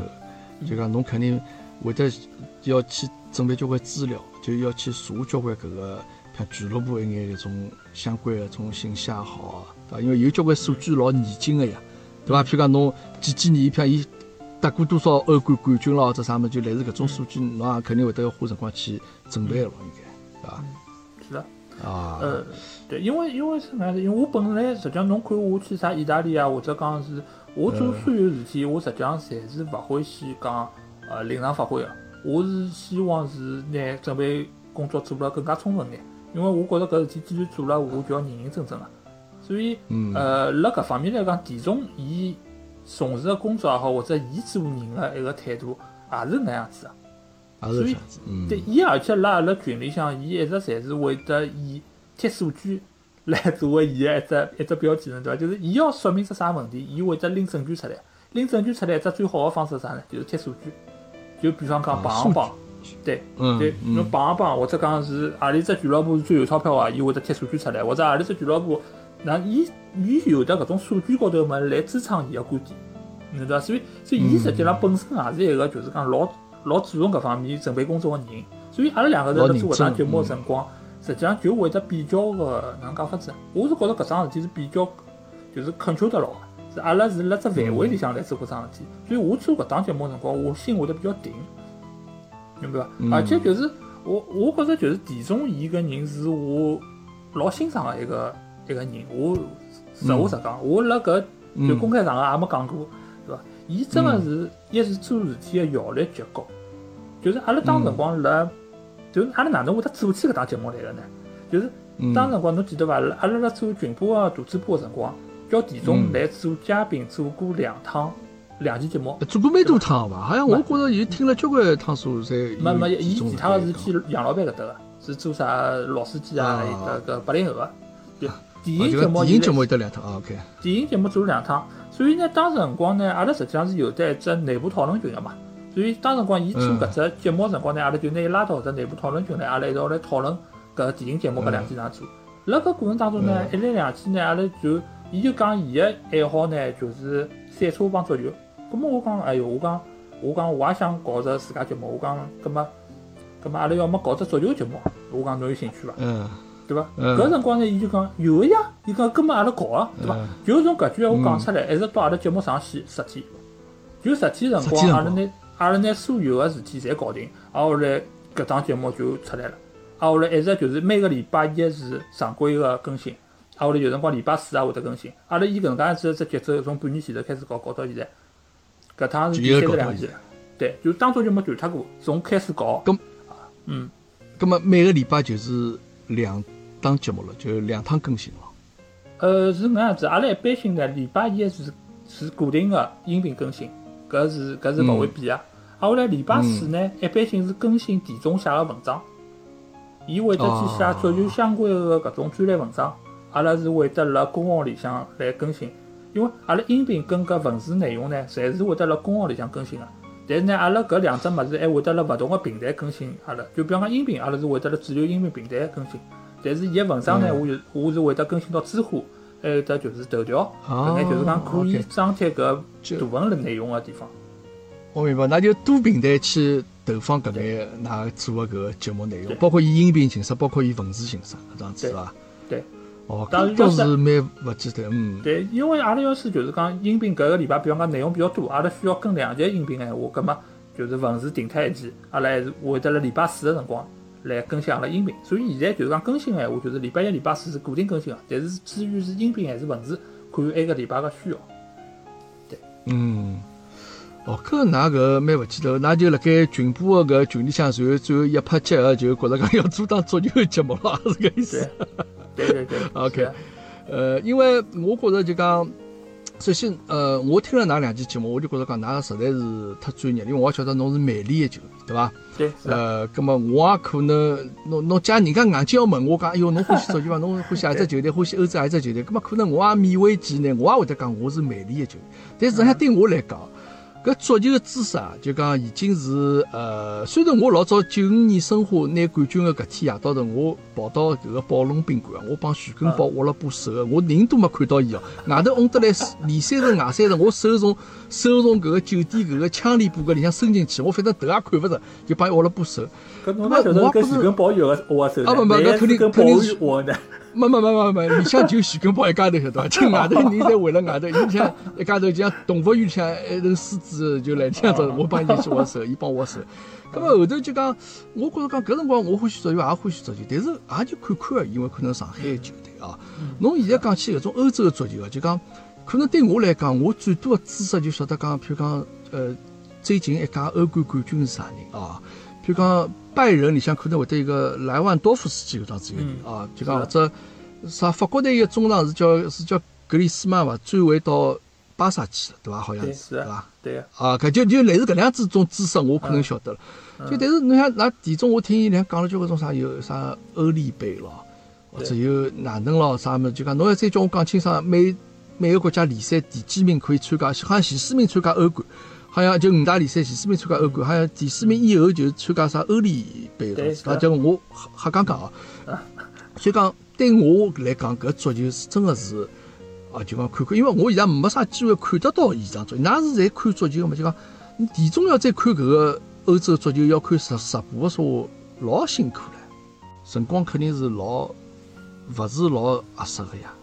就讲侬肯定会得要去准备交关资料，就要去查交关搿个像俱乐部一眼搿种相关的种信息也好啊，对伐？因为有交关数据老严谨个呀，对伐？譬如讲侬几几年，譬如伊得过多少欧冠冠军咯，或者啥物事，就类似搿种数据，侬也肯定会得要花辰光去准备个咯，应该，对伐？是的。啊，呃，对，因为因为是哪样子？因为我本来实际上侬看我去啥意大利啊，或者讲是我做所有事体，我实际上侪是勿欢喜讲呃临场发挥个。我是希望是拿准备工作做了更加充分眼，因为我觉着搿事体既然做了，我就要认认真真个。所以嗯呃，辣搿方面来讲，田总伊从事个工作也好，或者伊做人个一个态度，也是搿能样子个。也是搿样子，嗯，对，伊而且辣阿拉群里向，伊一直侪是会得以贴数据来作为伊个一只一只标记呢，对伐？就是伊要说明只啥问题，伊会得拎证据出来。拎证据出来，一只最好个方式是啥呢？就是贴数据。就比方讲榜榜，对对，侬榜榜或者讲是何里只俱乐部是最有钞票啊，伊会得贴数据出来，或者何里只俱乐部，那伊伊有的搿种数据高头么来支撑伊个观点，对伐？所以所以伊实际上本身也是一个就是讲老老注重搿方面准备工作个人。所以阿拉两个人辣做搿档节目个辰光，实际上就会得比较个哪能讲法子？我是觉着搿桩事体是比较就是恳求得牢个。是阿拉是辣只范围里向来做搿桩事体，所以我做搿档节目辰光，我心会得比较定，明白伐？而且就是我，我觉着就是田中伊搿人是我老欣赏个一个一个人。我实话实讲，我辣搿就公开场合也没讲过，对伐？伊真个是一是做事体个效率极高，就是阿拉当辰光辣，就是阿拉哪能会得做起搿档节目来个呢？就是当辰光侬记得伐？阿拉辣做群播啊大主播个辰光。叫田总来做嘉宾，做过两趟两期节目，做过蛮多趟伐？好像我觉着伊听了交关趟数，才没没，伊其他个是去杨老板搿搭个，是做啥老司机啊？搿搿八零后个。电影节目，电影节目有得两趟，OK。电影节目做了两趟，所以呢，当时辰光呢，阿拉实际上是有得一只内部讨论群个嘛。所以当辰光伊做搿只节目辰光呢，阿拉就拿伊拉到搿只内部讨论群来，阿拉一道来讨论搿电影节目搿两期哪做。辣搿过程当中呢，一来两去呢，阿拉就。伊就讲伊个爱好呢，就是赛车帮足球。葛末我讲，哎哟，我讲，我讲我也想搞只自家节目。我讲，葛末，葛末阿拉要么搞只足球节目？我讲侬有兴趣伐？嗯，对伐？搿辰光呢，伊就讲有个呀。伊讲，葛末阿拉搞啊，对伐？就从搿句闲话讲出来，一直到阿拉节目上线十天，就十天辰光，阿拉拿阿拉拿所有个事体侪搞定，挨下来搿档节目就出来了。挨下来一直就是每个礼拜一是常规个更新。挨下来有辰光礼拜四也会得更新。阿拉以搿能介样子只节奏，从半年前头开始搞，搞到现在，搿趟是第三十两期。对，就当初就没断脱过，从开始搞。咁，嗯，咁么每个礼拜就是两档节目了，就两趟更新了。呃，是搿样子。阿拉一般性呢，礼拜一是是固定个音频更新，搿是搿是勿会变啊。啊，后来礼拜四呢，一般性是更新田中写个文章，伊会得去写足球相关的搿种专栏文章。阿拉是会得辣公号里向来更新，因为阿拉音频跟搿文字内容呢，侪是会得辣公号里向更新个。但是呢，阿拉搿两只物事还会得辣勿同个平台更新。阿拉就比方讲音频，阿拉是会得辣主流音频平台更新。但是伊个文章呢，我就我是会得更新到知乎，还有得就是头条，搿眼就是讲可以张贴搿图文类内容个地方。我明白，那就多平台去投放搿类㑚做个搿个节目内容，包括伊音频形式，包括伊文字形式，搿样子是伐？对。哦，倒是蛮勿简单，嗯。对，因为阿拉要是就是讲音频搿个礼拜，比方讲内容比较多，阿拉需要跟两集音频闲话，葛末就是文字停脱一期，阿拉还是会得辣礼拜四个辰光来更新阿拉音频。所以现在就是讲更新个闲话，就是礼拜一、礼拜四是固定更新个，但是至于是音频还是文字，看埃个礼拜个需要。对，嗯。哦，搿㑚搿蛮勿记得，㑚就辣盖群播个搿群里向，然后最后一拍即合，就觉着讲要做档足球节目了，是搿意思。对对对，OK，呃，因为我觉着就讲，首先，呃，我听了哪两期节目，我就觉着讲，㑚实在是太专业，因为我也晓得侬是曼联的球迷，对伐？对。呃，葛么我也可能，侬侬假人家硬劲要问我讲，哎哟，侬欢喜足球伐？侬欢喜何只球队？欢喜欧洲何只球队？葛么可能我也勉为其难，我也会得讲我是曼联的球迷，但实际上对我来讲。搿足球个知识啊，就讲已经是呃，虽然我老早九五年申花拿冠军个搿天夜到头，我跑到搿个宝龙宾馆，我帮徐根宝握了把手，我人都没看到伊哦，外头红得来里三层外三层，我手从手从搿个酒店搿个枪里布搿里向伸进去，我反正头也看勿着，就帮伊握了把手。搿侬那就是跟徐根宝有个握手，啊不不，搿肯定肯定是握的。没没没没没，里向就徐根宝一家头晓得伐？就外头人侪围了外头，里向一家头就像动物园里向一头狮子就来这样子，我帮伊去握手，伊帮我握手。咁么后头就讲，我觉着讲搿辰光我欢喜足球，也欢喜足球，但是也就看看而已，因为可能上海个球队啊。侬现在讲起搿种欧洲的足球啊，就讲可能对我来讲，我最多个知识就晓得讲，譬如讲呃，最近一届欧冠冠军是啥人啊？譬如讲拜仁里向可能会得一个莱万多夫斯基搿桩子一个人啊，就讲或者。啥？法国队一个中场是叫是叫格里斯曼伐？转会到巴萨去了，对伐？好像是，对伐？对啊，搿就就类似搿样子种知识，我可能晓得了。就但是侬像那其中，我听伊俩讲了交关种啥有啥欧联杯咯，或者有哪能咯啥物事，就讲侬要再叫我讲清爽，每每个国家联赛第几名可以参加，好像前四名参加欧冠，好像就五大联赛前四名参加欧冠，好像第四名以后就参加啥欧联杯对了。啊，就我瞎瞎讲讲哦。所以讲对我来讲，搿足球是真个是啊，就讲看看，因为我现在没啥机会看得到现场足球，㑚是在看足球个嘛？就讲你田中要再看搿个欧洲足球，要看直直播个说话，老辛苦了，辰光肯定是老勿是老合适个呀，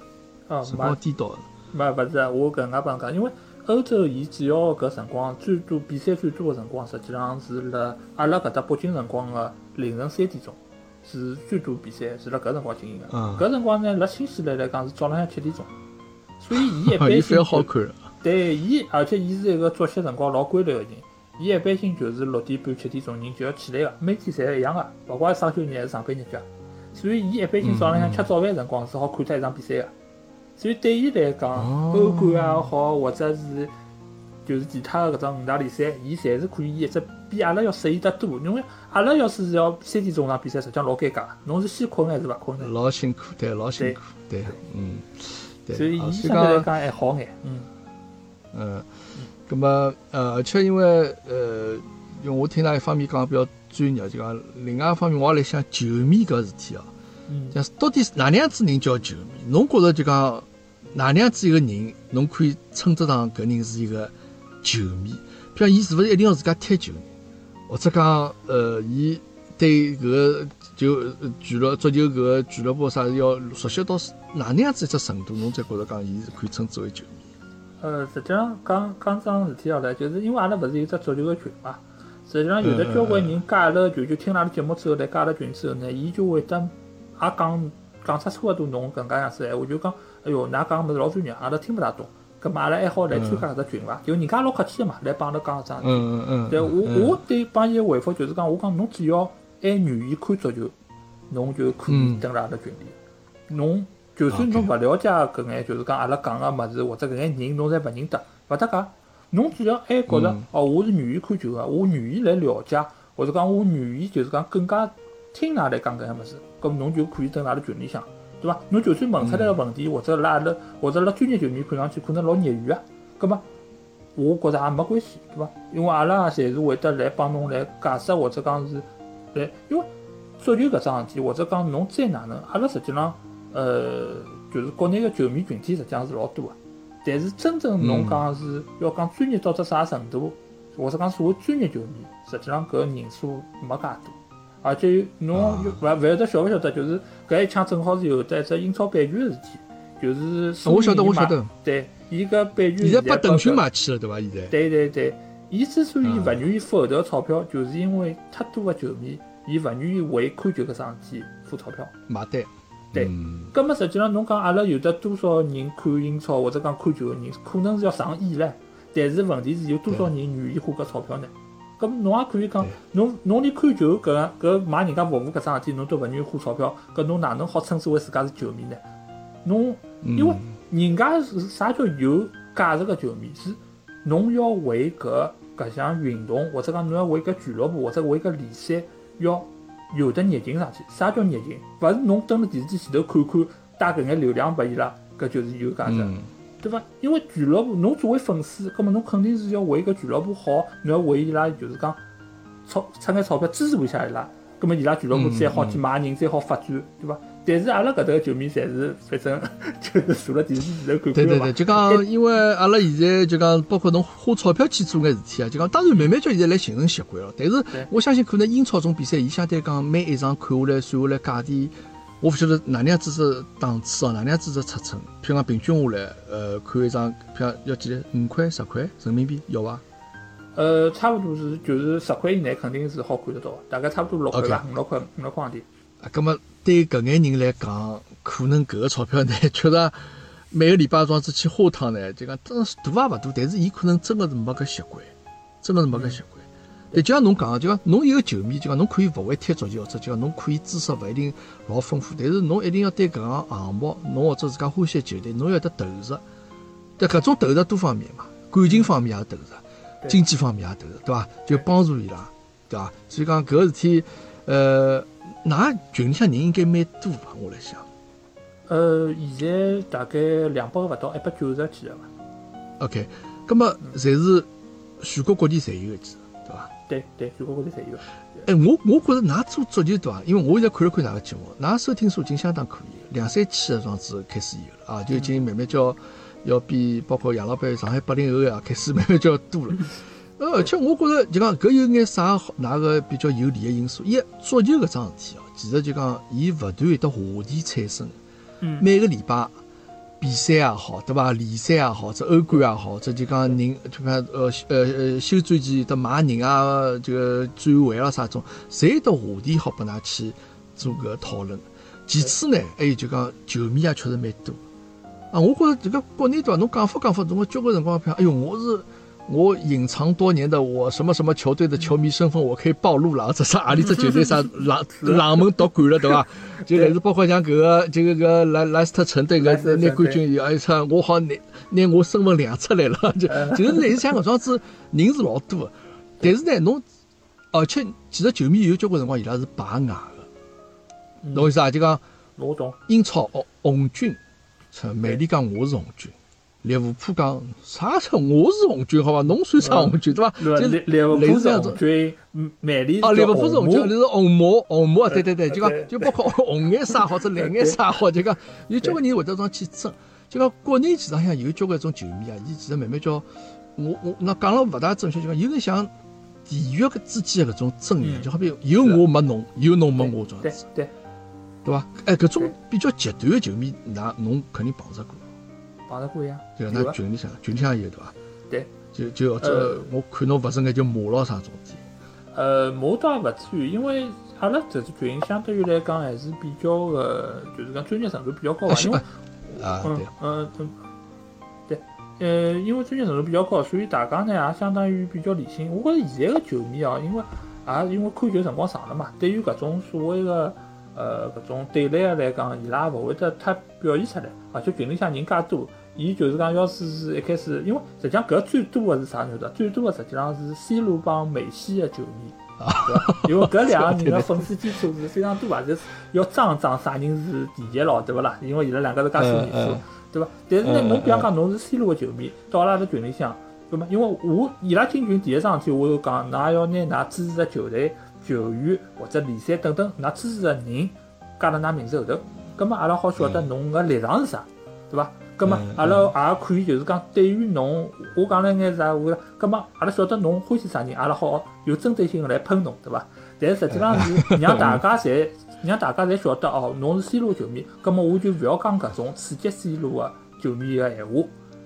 哦，辰光颠倒没勿是，我搿能介帮侬讲，因为欧洲伊主要搿辰光最多比赛最多个辰光，实际上是辣阿拉搿搭北京辰光个凌晨三点钟，是最多比赛是辣搿辰光进行个。搿辰光呢，辣新西兰来讲是早浪向七点钟，所以伊一般性好看。对，伊而且伊是一个作息辰光老规律个人，伊一般性就是六点半、七点钟人就要起来个，每天侪一样个，勿怪双休日还是上班日脚。所以伊一般性早浪向吃早饭辰光是好看脱一场比赛个。所以对伊来讲，哦欧冠也好，或者是就是其他的搿种五大联赛，伊侪是可以一只比阿拉要适意得多。因为阿拉要是要三点钟场比赛，实际上老尴尬。侬是先困还是勿困呢？老辛苦，对，老辛苦，对，嗯，对。所以伊相对来讲还好眼。嗯，嗯，咁么，呃，而且因为，呃，因为我听㑚一方面讲比较专业，就讲另外一方面，我也来想球迷搿事体哦。嗯，讲到底是哪能样子人叫球迷？侬觉着就讲哪能样子一个人，侬可以称得上搿人是一个球迷？譬如伊是勿是一定要自家踢球呢？或者讲，呃，伊对搿个就呃俱乐足球搿个俱乐部啥要熟悉到哪能样子一只程度，侬才觉着讲伊是可以称之为球迷？呃，实际上讲讲桩事体下来，就是因为阿拉勿是有只足球个群嘛，实际上有的交关人加阿拉个群，就听阿拉节目之后来加阿拉群之后呢，伊就会得也讲讲出差勿多侬搿能介样子闲话，就讲，哎哟，㑚讲个物事老专业，阿拉听勿大懂，搿么阿拉还好来参加搿只群伐？就人家老客气个嘛，来帮阿拉讲搿桩事体。嗯嗯嗯。对我嗯我对帮伊个回复就是讲，我讲侬只要还愿意看足球，侬就可以嗯登辣阿拉群里。侬就算侬勿了解搿眼，就是讲阿拉讲个物事或者搿眼人侬侪勿认得，勿搭界。侬只要还觉着嗯哦，我是愿意看球个，我愿意来了解，或者讲我愿意就是讲更加听㑚来讲搿些物事，咁侬就可以蹲辣阿拉群里向，对伐？侬就算问出来个问题，或者辣阿拉或者辣专业球迷看上去可能老业余个，葛末我觉着也没关系，对伐？因为阿拉也侪是会得来帮侬来解释，或者讲是来，因为足球搿桩事体，或者讲侬再哪能，阿拉实际上呃，就是国内个球迷群体实际上是老多个，但是真正侬讲是要讲专业到只啥程度，或者讲所谓专业球迷，实际上搿人数没介多。而且侬啊勿勿晓得晓勿晓得，就是搿一枪正好是有得一只英超版权个事体，就是苏我晓得，我晓得。对，伊搿版权现在把腾讯买去了，对伐？现在。对对对，伊之所以嗯勿愿意付后头个钞票，就是因为太多个球迷，伊勿愿意为看球搿桩事体付钞票。买单。对嗯葛末实际上侬讲阿拉有得多少人看英超或者讲看球个人，可能是要上亿唻。但是问题是有多少人愿意花搿钞票呢？咁侬也可以讲，侬侬连看球搿搿买人家服务搿桩事体，侬都勿愿意花钞票，搿侬哪能好称之为自家是球迷呢？侬嗯因为人家是啥叫有价值个球迷？是侬要为搿搿项运动，或者讲侬要为搿俱乐部或者为搿联赛要有的热情上去。啥叫热情？勿是侬蹲辣电视机前头看看，带搿眼流量拨伊拉，搿就是有价值。嗯对伐？因为俱乐部，侬作为粉丝，葛末侬肯定是要为搿俱乐部好，侬要为伊拉就是讲钞出眼钞票支持一下伊拉，葛末伊拉俱乐部再好去买人，再好发展，对伐？但是阿拉搿搭个球迷侪是反正 就是坐辣电视机前头看看嘛对对对，就讲，因为阿拉现在就讲，包括侬花钞票去做眼事体啊，就讲，当然慢慢叫现在来形成习惯了。但是我相信，可能英超种比赛，伊相对讲每一场看下来，算下来价钿，我勿晓得哪能样子是档次哦，哪能样子是尺寸。譬如讲平均下来，呃，看一张，譬如要几钿？五块、十块人民币要伐？呃，差不多是就是十块以内肯定是好看得到的，大概差不多六块吧，五六块五六块行钿。啊，葛么对搿眼人来讲，可能搿个钞票呢，确实每个礼拜这样子去花趟呢，就讲真是大也勿大，但是伊可能真个是没搿习惯，真个是没搿习惯。但就像侬讲个，就讲侬一个球迷，就讲侬可以勿会踢足球，或者就讲侬可以知识勿一定老丰富，但是侬一定要对搿个项目，侬或者自家欢喜的球队，侬要得投入。对搿种投入多方面嘛，感情方面也投入，经济方面也投入，对伐？就帮助伊拉，对伐？所以讲搿个事体，呃，㑚群里向人应该蛮多伐？我来想，呃，现在大概两百个勿到，一百九十几个伐？OK，葛么侪是全国各地侪有个，其实对？对对，全国各地侪有。哎，我我觉着㑚做足球对伐？因为我现在看了看㑚个节目，㑚收听数已经相当可以了，两三千个这样子开始有了啊，就已经慢慢叫要比包括杨老板上海八零后呀开始慢慢叫多了。呃，而且我觉着就讲搿有眼啥好哪个比较有利个因素？一足球搿桩事体哦，其实就讲伊勿断有得话题产生，嗯，每个礼拜比赛也好，对伐？联赛也好，这欧冠也好，这就讲人就讲呃呃呃休战期的买人啊，这个转会啊啥种，侪有得话题好拨㑚去做搿个讨论。其次呢，还有就讲球迷也确实蛮多。啊，我觉着这个国内对伐？侬讲法讲法，侬交关辰光，譬如哎哟，我是我隐藏多年的我什么什么球队的球迷身份，我可以暴露了，这啥阿里只球队啥冷冷门夺冠了，对伐？就类似包括像搿个就搿个搿莱莱斯特城队搿拿冠军以后，一场我好拿拿我身份亮出来了，就就是类似像搿种子人是老多的，但是呢，侬而且其实球迷有交关辰光伊拉是排外的，侬意思啊？就讲我懂。英超红红军，美丽讲我是红军。利物浦讲啥车？我是红军，好伐？侬算啥红军，对伐？就利利物浦是红。军，嗯曼联哦，利物浦是红军，马你是红魔，红魔，对对对，就讲就包括红颜色或者蓝颜色好，就讲有交关人会得这样去争。就讲国内其实上有交关种球迷啊，伊其实慢慢叫我我那讲了勿大正确，就讲有点像地域个之间的搿种争一样，嗯就好比有我没侬，有侬没我这样对子，对，对伐？哎，搿种比较极端的球迷，那侬肯定碰着过。碰着过呀。就有啊那群里向，群里向有对伐？对。就就或者呃我看侬勿是眼就骂咯啥种事体。呃，骂倒也勿至于，因为阿拉这支群相对于来讲还是比较个，就是讲专业程度比较高吧。因为啊，嗯对，嗯呃，因为专业程度比较高，所以大家呢也相当于比较理性。我觉着现在个球迷哦，因为也因为看球辰光长了嘛，对于搿种所谓个呃搿种对立个来讲，伊拉勿会得太表现出来，而且群里向人介多。伊就是讲，要是是一开始，因为实际上搿最多的是啥晓得？最多的实际上是 C 罗帮梅西的球迷，对伐？因为搿两个人的粉丝基础是非常多啊，就是要争争啥人是第一咯，对勿啦？因为伊拉两个是介数年数对伐？但是呢，嗯侬比方嗯讲侬是 C 罗的球迷，到阿拉个群里向，对伐？因为我伊拉进群第一桩事体，我就讲，㑚要拿㑚支持的球队、球员或者联赛等等，㑚支持的人加到㑚名字后头，葛末阿拉好晓得侬个立场是啥，对伐？葛末嗯阿拉也可以就是讲，对于侬，我讲了眼啥话，葛末阿拉晓得侬欢喜啥人，阿拉好有针对性的来喷侬，对伐？但实际上是 让大家侪让大家侪晓得哦，侬是 C 罗球迷，葛末我就勿要讲搿种刺激 C 罗个球迷个闲话，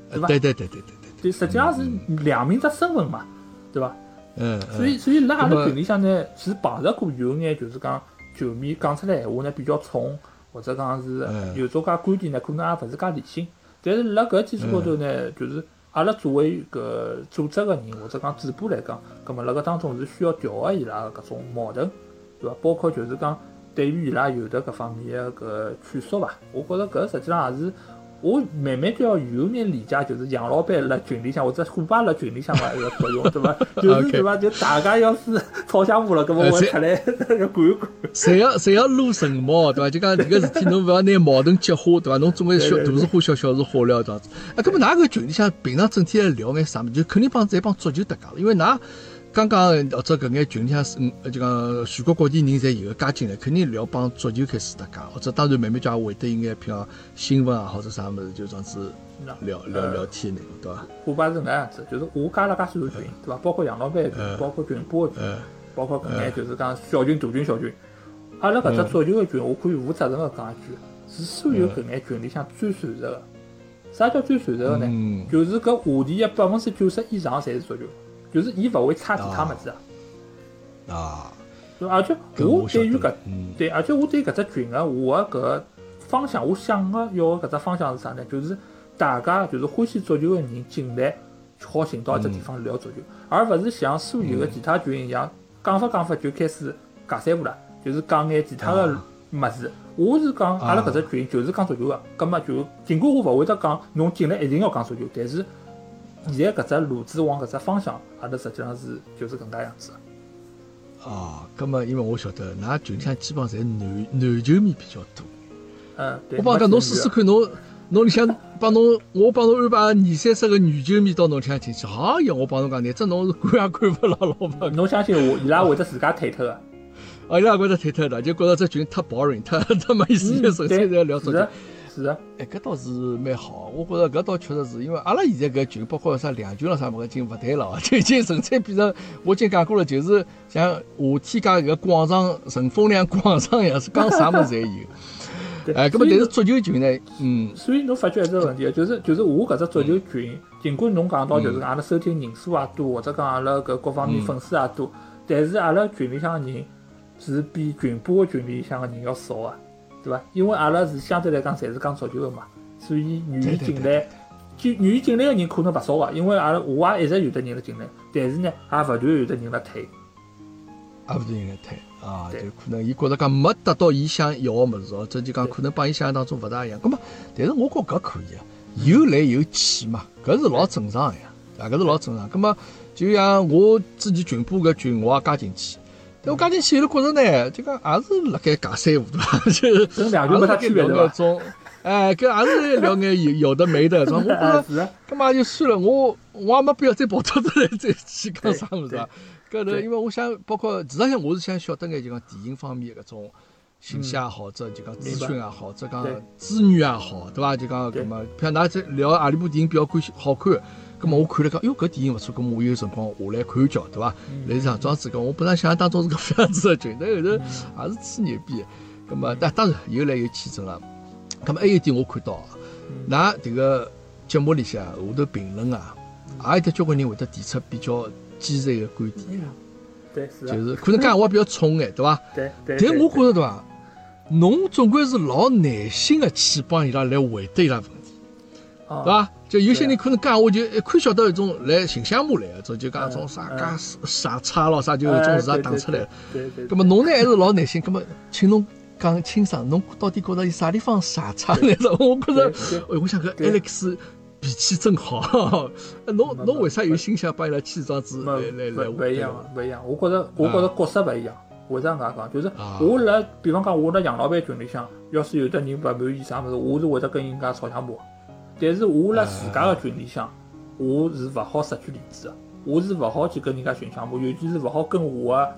对伐？对对对对对对，对，实际上是两面只身份嘛，对伐？嗯，所以，所以辣阿拉群里向呢，是碰着过有眼就是讲球迷讲出来闲话呢比较冲，或者讲是嗯有种介观点呢，可能也勿是介理性。但是辣搿基础高头呢，就是阿拉作为搿组织个人或者讲主播来讲，葛末辣搿当中是需要调和伊拉个搿种矛盾，对伐？包括就是讲对于伊拉有的搿方面个搿劝说伐，我觉着搿实际上也是。我慢慢就要有眼理解，就是杨老板辣群里向或者虎爸辣群里向个一个作用，对伐？就是对伐？就大家要是吵相骂了，搿么我呃出来要管一管。谁要 谁要撸神毛，对伐？就讲迭个事体，侬勿要拿矛盾激化，对伐？侬总归小大事化小，小事化了这样子。啊，搿么㑚搿群里向平常整天来聊眼啥物事？就肯定帮侪帮足球搭界了，因为㑚刚刚或者搿眼群里向是嗯，就讲全国各地人侪有个加进来，肯定聊帮足球开始搭界，或者当然慢慢就也会得有眼譬如新闻啊或者啥物事，就这样子聊聊聊天的内容，对伐？我爸是搿样子，就是我加了介许多群，对伐？包括养老班群嗯，包括群播的群嗯，包括搿眼就是讲小群、大群、小群。阿拉搿只足球个群，我可以负责任个讲一句，是所有搿眼群里向最传实个。啥叫最传实个呢？嗯就是搿话题个百分之九十以上侪是足球，就是伊勿会差其他物事啊。啊，对而且我对于搿对，而且我对搿只群个我个搿个方向，我想个要个搿只方向是啥呢？就是大家就是欢喜足球个人进来，好寻到一只地方聊足球，而勿是像所有个其他群一样，讲法讲法就开始尬三胡了，就是讲眼其他个啊。物事。我是讲阿拉搿只群就是讲足球个，葛末就尽管我勿会得讲侬进来一定要讲足球，但是现在搿只路子往搿只方向，阿拉实际上是就是搿能介样子。哦，葛末因为我晓得，㑚群里向基本上侪男男球迷比较多。嗯，对我帮侬讲，侬试试看，侬侬里向帮侬，我帮侬安排二三十个女球迷到侬里向进去，哎呀，我帮侬讲，乃只侬是管也管勿牢，老板。侬相信我，伊拉会得自家退脱个。哦，伊拉会得退脱的，就觉着这群太 boring，太太没意思，就纯粹在聊足球。是啊，哎，搿倒是蛮好，我觉着搿倒确实是因为阿拉现在搿群，包括啥两群了啥物事，已经勿对了，就已经纯粹变成我已经讲过了，就是像夏天家搿个广场陈风亮广场一样，是讲啥物事侪有。哎，搿么但是足球群呢，嗯。所以侬发觉一个问题，就是就是我搿只足球群，尽管侬讲到就是阿拉收听人数也多，或者讲阿拉搿各方面粉丝也多，但是阿拉群里向人是比群播群里向个人要少啊。对伐？因为阿拉是相对来讲，侪是讲足球个嘛，所以愿意进来，就愿意进来个人可能勿少个。因为阿拉我也一直有得人辣进来，但是呢，也勿断有得人辣退，也勿断人辣退啊，就可能伊觉着讲没得到伊想要个物事哦，这就讲可能帮伊想象当中勿大一样。咁么，但是我觉搿可以啊，有来有去嘛，搿是老正常个呀，啊，搿是老正常。咁么，就像我之前群播搿群，我也加进去。但我刚进去以后觉着呢，就讲也是辣盖尬三胡对伐？就跟两句没啥区别对种，哎，搿也是聊眼有有的没的，是吧？我觉着，干嘛就算了，我我也没必要再跑到这来再 去讲啥物事啊。搿头，因为我想，包括实际上我是想晓得眼，就讲电影方面搿种信息也好，者就讲资讯也好，者讲资源也好，对伐？就讲搿么，譬如㑚在聊何里部电影比较欢喜好看。咁么我看了讲，哟，搿电影勿错，咁么我有辰光下来看一叫，对伐？类似像庄子讲，我本来想象当中是搿样子个群，但后头也是吹牛逼。咁么，但当然有来有去，真了。咁么还有一点我看到，㑚迭个节目里向下头评论啊，也有得交关人会得提出比较尖锐个观点。对，是。就是可能讲话比较冲眼，对伐？对对。但我觉着对伐？侬总归是老耐心个去帮伊拉来回答伊拉问题，对伐？就有些人可能讲，我就一看晓得一种来形象骂来个，种就讲种啥介傻叉咯啥，就一种字也打出来了。对对。咁么侬呢还是老耐心，咁么请侬讲清爽，侬到底觉着伊啥地方傻叉呢？我觉着，哎，我想搿 Alex 脾气真好。侬侬为啥有心想帮伊拉起这样子来来来？勿一样，勿一样。我觉着我觉着角色勿一样。为啥搿样讲？就是我辣，比方讲我辣养老板群里向，要是有的人勿满意啥物事，我是会得跟人家吵相骂。但是我辣自家个群里向，我是勿好失去理智个，我是勿好去跟人家寻相骂，尤其是勿好跟我个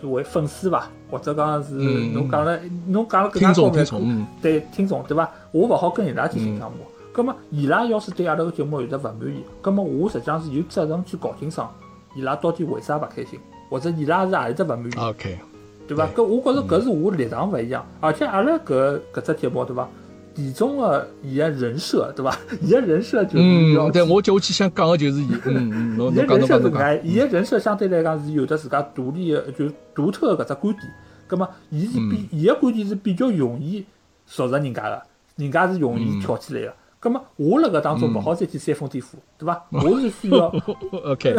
所谓粉丝伐，或者讲是侬讲了侬讲了更加方面，对听众对伐？我勿好跟伊拉去寻相骂。葛末伊拉要是对阿拉个节目有得勿满意，葛末我实际上是有责任去搞清爽伊拉到底为啥勿开心，或者伊拉是何里只勿满意？OK，对伐？搿我觉着搿是我立场勿一样，而且阿拉搿搿只节目对伐？其中个伊个人设，对伐？伊个人设就是嗯，对我接下去想讲个就是伊，嗯嗯，侬侬讲侬讲侬讲。伊个人设相对来讲是有的自家独立个，就独特个搿只观点。葛末，伊是比伊个观点是比较容易熟着人家个，人家是容易跳起来个。葛末，我辣搿当中勿好再去煽风点火，对伐？我是需要。OK，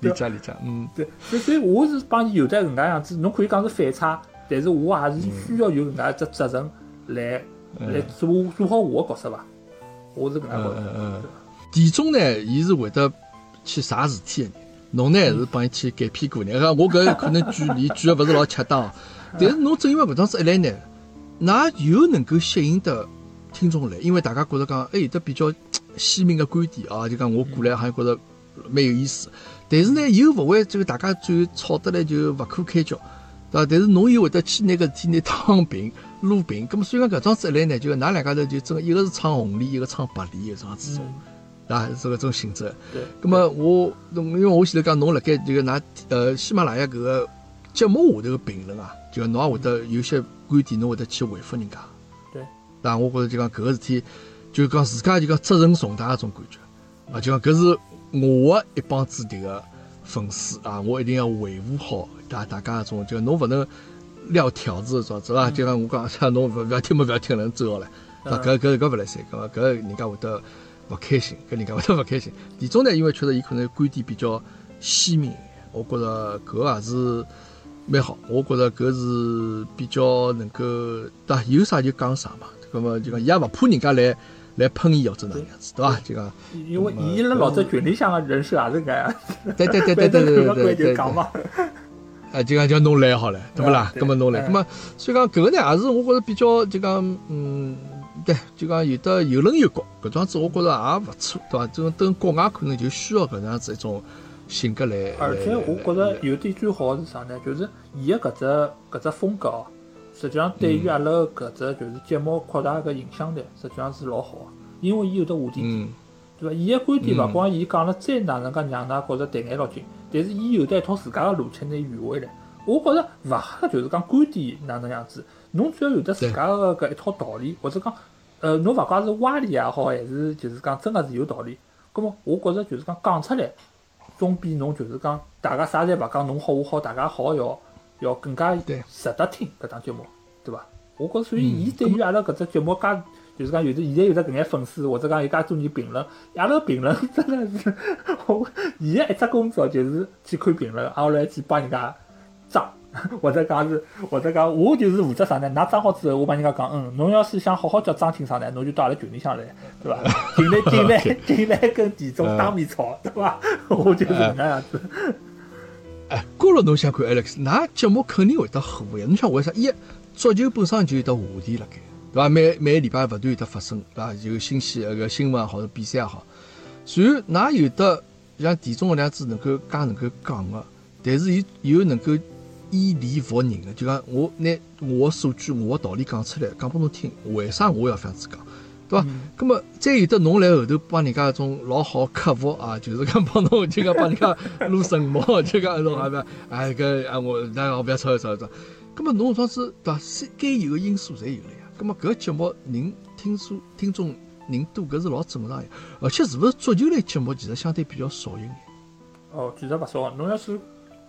理解理解，嗯，对。所以，所以我是帮伊有得搿能介样子，侬可以讲是反差，但是我也是需要有搿能介只责任来。来做做好我个角色伐？我是搿能觉着。田中呢，伊是会得去啥事体个人，侬呢是帮伊去改屁股人。我搿可能举例举个勿是老恰当，但是侬正因为搿桩事一来呢，㑚又能够吸引得听众来，因为大家觉着讲哎有得比较鲜明个观点啊，就讲我过来好像觉着蛮有意思。但是呢，又勿会就大家最后吵得来就勿可开交，对伐？但是侬又会得去拿搿事体拿躺平。路平，咁么所以讲搿桩子一来呢，就㑚两家头就真一个是唱红脸，一个唱白利，这样子种，啊，是搿种性质。对。咁么我，因为我前头讲侬辣盖这个㑚呃喜马拉雅搿个节目下头个评论啊，就侬也会得有些观点，侬会得去回复人家。对。但我觉着就讲搿个事体，就讲自家就讲责任重大一种感觉，啊，就讲搿是我个一帮子迭个粉丝啊，我一定要维护好大大家种，就侬勿能。撂挑子是吧？就像我讲，像侬勿要听么？勿要听，能走下来，搿搿搿勿来三，搿搿人家会得勿开心，搿人家会得勿开心。李总呢，因为确实伊可能观点比较鲜明，我觉着搿也是蛮好。我觉着搿是比较能够，对有啥就讲啥嘛。搿么就讲伊也勿怕人家来来喷伊或者哪样子，对伐？就讲因为伊辣老早群里向个人设也是搿样。对对对对对对对对。哎，就讲叫侬来好了，对勿啦？对葛么侬来，嗯葛么所以讲搿个呢，也是我觉着比较就讲，嗯，对，就讲有的有棱有角，搿桩子我觉着也勿错，对伐？这种等国外可能就需要搿能样子一种性格来。而且我觉着有点最好是啥呢？就是伊个搿只搿只风格哦，实际上对于阿拉搿只就是节目扩大个影响力，实际上是老好个，因为伊有得话题对伐？伊个观点勿嗯光伊讲了再哪能介让㑚觉着对眼牢劲，但是伊有得一套自家个逻辑拿圆回来。我觉着勿黑就是讲观点哪能样子，侬只要有得自家个搿一套道理，或者讲，呃，侬勿管是歪理也好，还是就是讲真个是有道理，葛末我觉着就是讲讲出来，总比侬就是讲大家啥侪勿讲，侬好我好，大家好要要更加对值得听搿档节目，对伐？我觉着所以嗯伊对于阿拉搿只节目介。就是讲有的现在有的搿眼粉丝，或者讲有介多人评论，阿拉评论真的是，我伊个一只工作就是去看评论，挨下来去帮人家装，或者讲是，或者讲我就是负责啥呢？㑚装好之后，我帮人家讲，嗯，侬要是想好好叫张清爽呢，侬就到阿拉群里向来，对伐？进来进来进来跟田总当面吵，对伐？我就是搿能样子。哎，过了侬想看 Alex，㑚节目肯定会得火呀。侬想为啥？一足球本身就有得话题辣盖，对伐？每每个礼拜勿断有得发生，对伐？有新鲜那个新闻也好，者比赛也好。随后㑚有的像田中搿能样子能够介能够讲个，但是伊又能够以理服人个，就讲我拿我数据、我道理讲出来，讲拨侬听，为啥我要搿样子讲？对伐？咁么再有的侬来后头帮人家种老好客服啊，就是讲帮侬就讲帮人家撸神毛，就讲侬啊不哎搿啊我那我不要吵吵吵。咁么侬桩子对伐？是该有个因素侪有了呀。咁么搿个节目人听数听众人多，搿是老正常呀。而且是勿是足球类节目其实相对比较少一眼？哦，其实勿少。侬要是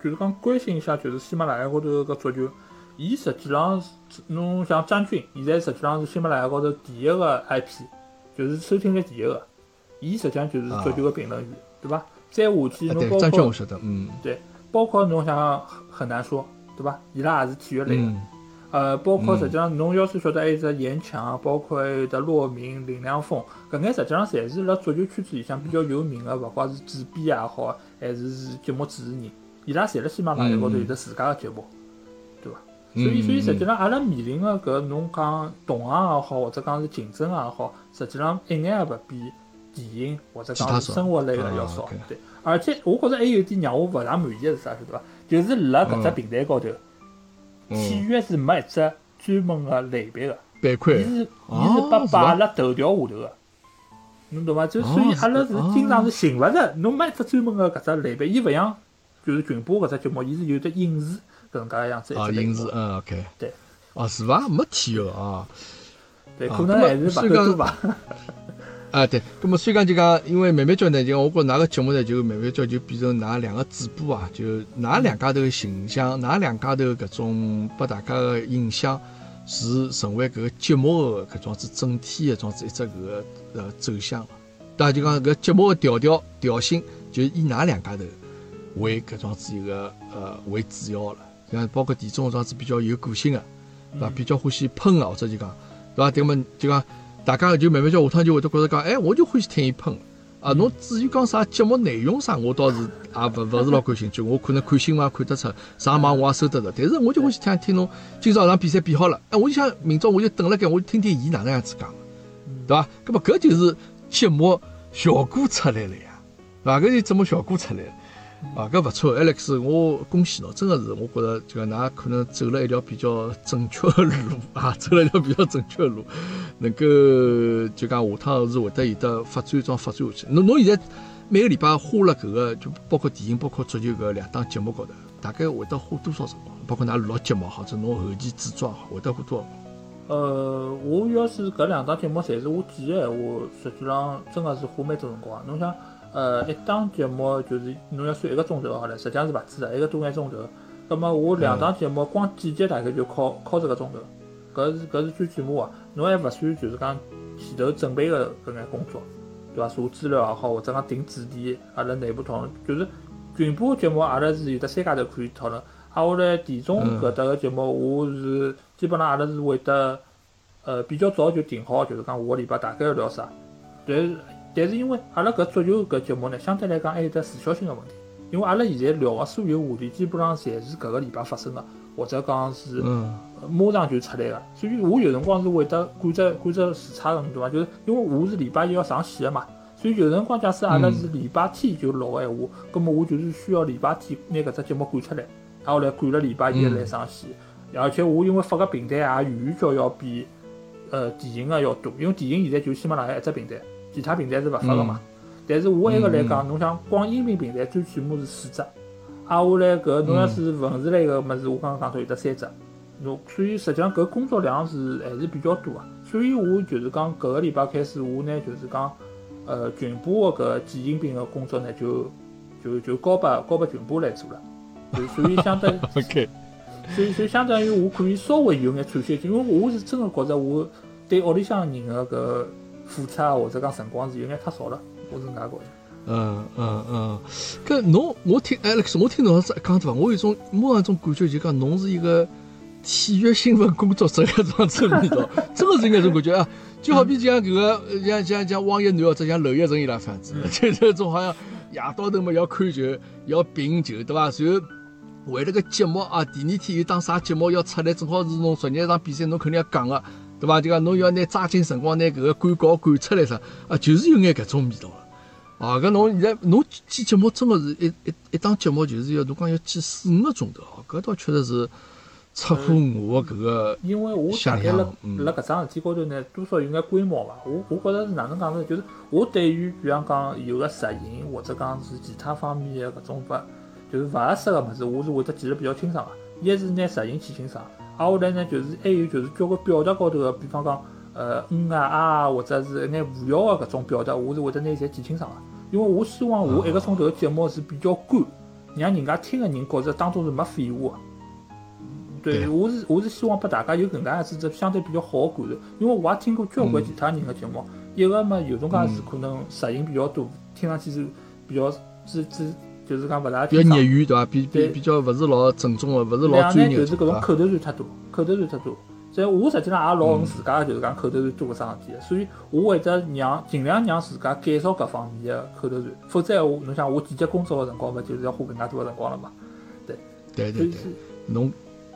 就是讲关心一下，就是喜马拉雅高头搿足球，伊实际上是侬像张军，现在实际上是喜马拉雅高头第一个 IP，就是收听率第一个。伊实际上就是足球个评论员，对伐？再下去侬包括张军我晓得，嗯对，包括侬像很难说，对伐？伊拉也是体育类的。嗯呃，包括嗯实际上侬要是晓得还有只严强，包括还有得骆明、林良锋，搿眼实际上侪是辣足球圈子里向比较有名个，勿管是主编也好，还是是节目主持人，伊拉侪辣喜马拉雅高头有得自家个节目，对伐？所以，所以实际上阿拉面临个搿侬讲同行也好，或者讲是竞争也好，实际上一眼也勿比电影或者讲是生活类个要啊少。对，而且我觉着还有一点让我勿大满意个是啥，晓得伐？就是辣搿只平台高头。体嗯，育是没一只专门个类别个，板块伊是伊是哦被摆辣头条下头个，侬懂伐？就哦所以阿拉是是经常是寻勿着，侬没一只专门个搿只类别，伊勿像就是群播搿只节目，伊是有得影视搿能介个样子一啊，只影视，嗯，OK，对，啊是伐？没体育啊。对，啊可能还是勿够多伐？啊，对，咁么所以讲就讲，因为慢慢叫呢，就我觉㑚个节目呢，就慢慢叫就变成㑚两个主播啊，就㑚两家头个形象，㑚两家头搿种拨大家个印象，是成为搿个节目个搿种子整体个种子一只搿个呃走向了。对？就讲搿节目个调调调性，就以㑚两家头为搿种子一个呃为主要了。像包括田中搿种子比较有个性个，对伐？比较欢喜喷个，或者就讲，对伐？迭个么就讲。大家就慢慢叫下趟就会得觉着讲，哎，我就欢喜听伊喷。啊，侬至于讲啥节目内容啥，我倒是也勿勿是 老感兴趣。我可能看新闻也看得出，上网我也搜得着。但是我就欢喜听听侬今朝场比赛比好了，哎，我就想明朝我就等辣盖，我就听听伊哪能样子讲，对伐？搿么搿就是节目效果出来了呀，对伐？搿就节目效果出来了。啊，搿勿错，Alex，我恭喜侬，真个是，我觉着就讲㑚可能走了一条比较正确的路 啊，走了一条比较正确的路，能够就讲下趟是会得有得发展，桩发展下去。侬侬现在每个礼拜花了搿个，就包括电影，包括足球搿两档节目高头，大概会得花多少辰光？包括㑚录节目或者侬后期制作，会得花多少？呃，我要是搿两档节目侪是我剪个闲话，实际上真个是花蛮多辰光。侬想，呃，一档节目就是侬要算一个钟头好了，实际上是勿止的，一个多眼钟头。葛么我两档节目光剪辑大概就靠靠这个钟头，搿是搿是最起码个，侬还勿算就是讲前头准备个搿眼工作，对伐？查资料也好，或者讲定主题，阿拉内部讨论，就是群播节目阿拉是有得三家头可以讨论。挨下来田中嗯搿搭个节目，我是基本上阿拉是会得，呃，比较早就定好，就是讲下个礼拜大概要聊啥。但是但是因为阿拉搿足球搿节目呢，相对来讲还有得时效性个问题，因为阿拉现在聊个所有话题，基本上侪是搿个礼拜发生个，或者讲是嗯马上就出来个。所以我有辰光是会得赶着赶着时差个，侬懂伐？就是因为我是礼拜一要上线个嘛，所以有辰光假使阿拉是礼拜天就录个闲话，葛末我就是需要礼拜天拿搿只节目赶出来，然后来赶了礼拜一来上线。而且我因为发个平台也远远叫要比呃电影个要多，因为电影现在就喜马拉雅一只平台，其他平台是勿发个嘛。但是我埃个来讲，侬想光音频平台最起码是四只，挨下来搿侬要是文字类个物事，我刚刚讲到有得三只，侬所以实际上搿工作量是还是比较多个。所以我就是讲搿个礼拜开始，我呢就是讲呃群播个搿剪音频个工作呢，就就就交拨交拨群播来做了，就所以相当。OK，所以就相当于我可以稍微有眼喘息，因为我是真个觉着我对屋里向人个搿付出啊，或者讲辰光是有眼太少了，我是搿能介觉着。嗯嗯嗯，搿侬我听 Alex，我听侬是讲对伐？我有种马上一种感觉，就讲侬是一个体育新闻工作者搿种子味道，真个是搿种感觉啊！就好比像搿个像像像汪一楠或者像娄艺晨伊拉番子，就这种好像夜到头嘛要看球，要评球，对伐？然后为了个节目啊，第二天又当啥节目要出来，正好是侬昨日一场比赛，侬肯定要讲个，对伐？就讲侬要拿抓紧辰光拿搿个赶稿赶出来啥啊，就是有眼搿种味道了。啊，搿侬现在侬剪节目真个是一一一档节目就是要侬讲要剪四五个钟头哦，搿倒确实是出乎我个搿个因为我大概辣嗯辣搿桩事体高头呢，多少有眼规模伐。我我觉着是哪能讲呢？就是我对于比方讲有个摄影或者讲是其他方面的搿种勿就是勿合适个物事，我是会得记得比较清爽个。一是拿摄影记清爽，挨下来呢就是还有就是交关表达高头个，比方讲呃嗯啊啊啊，或者是一眼无聊个搿种表达，我是会得拿伊侪记清爽个。因为我希望我一个钟头个节目是比较干，让人家听个人觉着当中是没废话个。对，我是我是希望拨大家有搿能介样子只相对比较好个感受，因为我也听过交关其他人个节目，一个嘛有种介是可能杂音比较多，听上去是比较是是就是讲勿大比较业余对伐？比比比较勿是老正宗个，勿是老专业个，呢就是搿种？口头禅太多，口头禅太多。所以我实际上也老恨自家就是讲口头禅多搿桩事体的，所以我会得让尽量让自家减少搿方面的口头禅，否则闲话侬想我剪辑工作个辰光嘛，就是要花更加多个辰光了嘛。对对对，对侬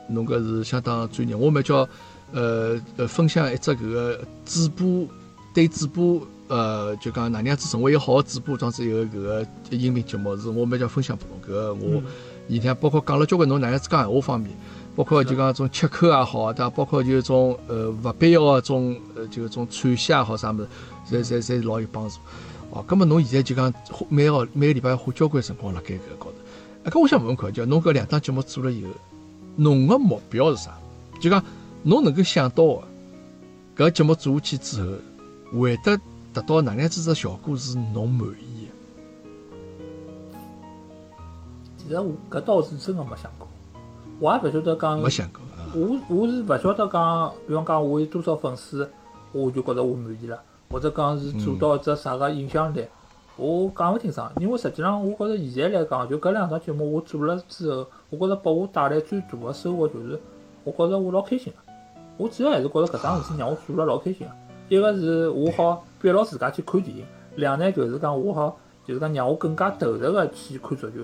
侬搿是相当专业。我们叫呃呃分享一只搿个嘴巴对主播呃就讲哪能样子成为一个好的主播，这样子一个搿个音频节目，是我们叫分享拨侬搿个我以前包括讲了交关侬哪能样子讲闲话方面。包括就讲种切口也好啊，对伐？包括就种呃勿必要个种呃就种喘息也好啥物事，侪侪侪老有帮助。哦，葛末侬现在就讲花每个每个礼拜花交关辰光辣盖搿个高头。啊，搿我想问问看，就侬搿两档节目做了以后，侬个目标是啥？就讲侬能够想到个搿节目做下去之后，会得达到哪能样子只效果是侬满意的？其实我搿倒是真个没想过，我也勿晓得讲没想过啊。我我是勿晓得讲，比方讲我有多少粉丝，我就觉着我满意了，或者讲是做到一只啥个影响力，我讲勿清爽。因为实际上我觉着现在来讲，就搿两场节目我做了之后，我觉着拨我带来最大个收获就是，我觉着我老开心个。我主要还是觉着搿桩事体让我做了老开心个。一个是我好逼牢自家去看电影，两呢就是讲我好就是讲让我更加投入个去看足球，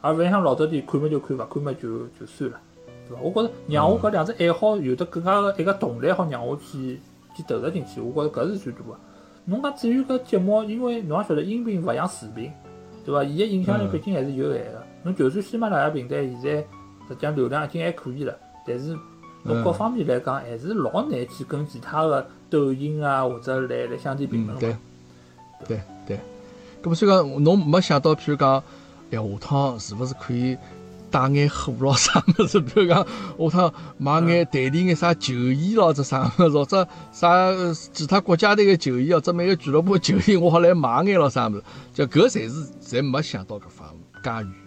而勿像老早点看么就看，勿看么就就算了。对伐？我觉着让我搿两只爱好有得更加个一个动力，好让我去去投入进去。我觉着搿是最大个。侬讲至于搿节目，因为侬也晓得音频勿像视频，对伐？伊个影响力毕竟还是有限个。侬就算喜马拉雅平台现在实际上流量已经还可以了，但是从各方面来讲，还是老难去跟其他个抖音啊或者来来相提并论，嗯对。，对。对。咁么所以讲，侬没想到，譬如讲，哎，下趟是勿是可以带眼货咯啥物事？譬如讲，下趟买眼代理眼啥球衣咯，或者啥物事，或者啥呃其他国家队个球衣，或者每个俱乐部个球衣，我好来买眼咯啥物事？就搿侪是侪没想到搿方面介远个，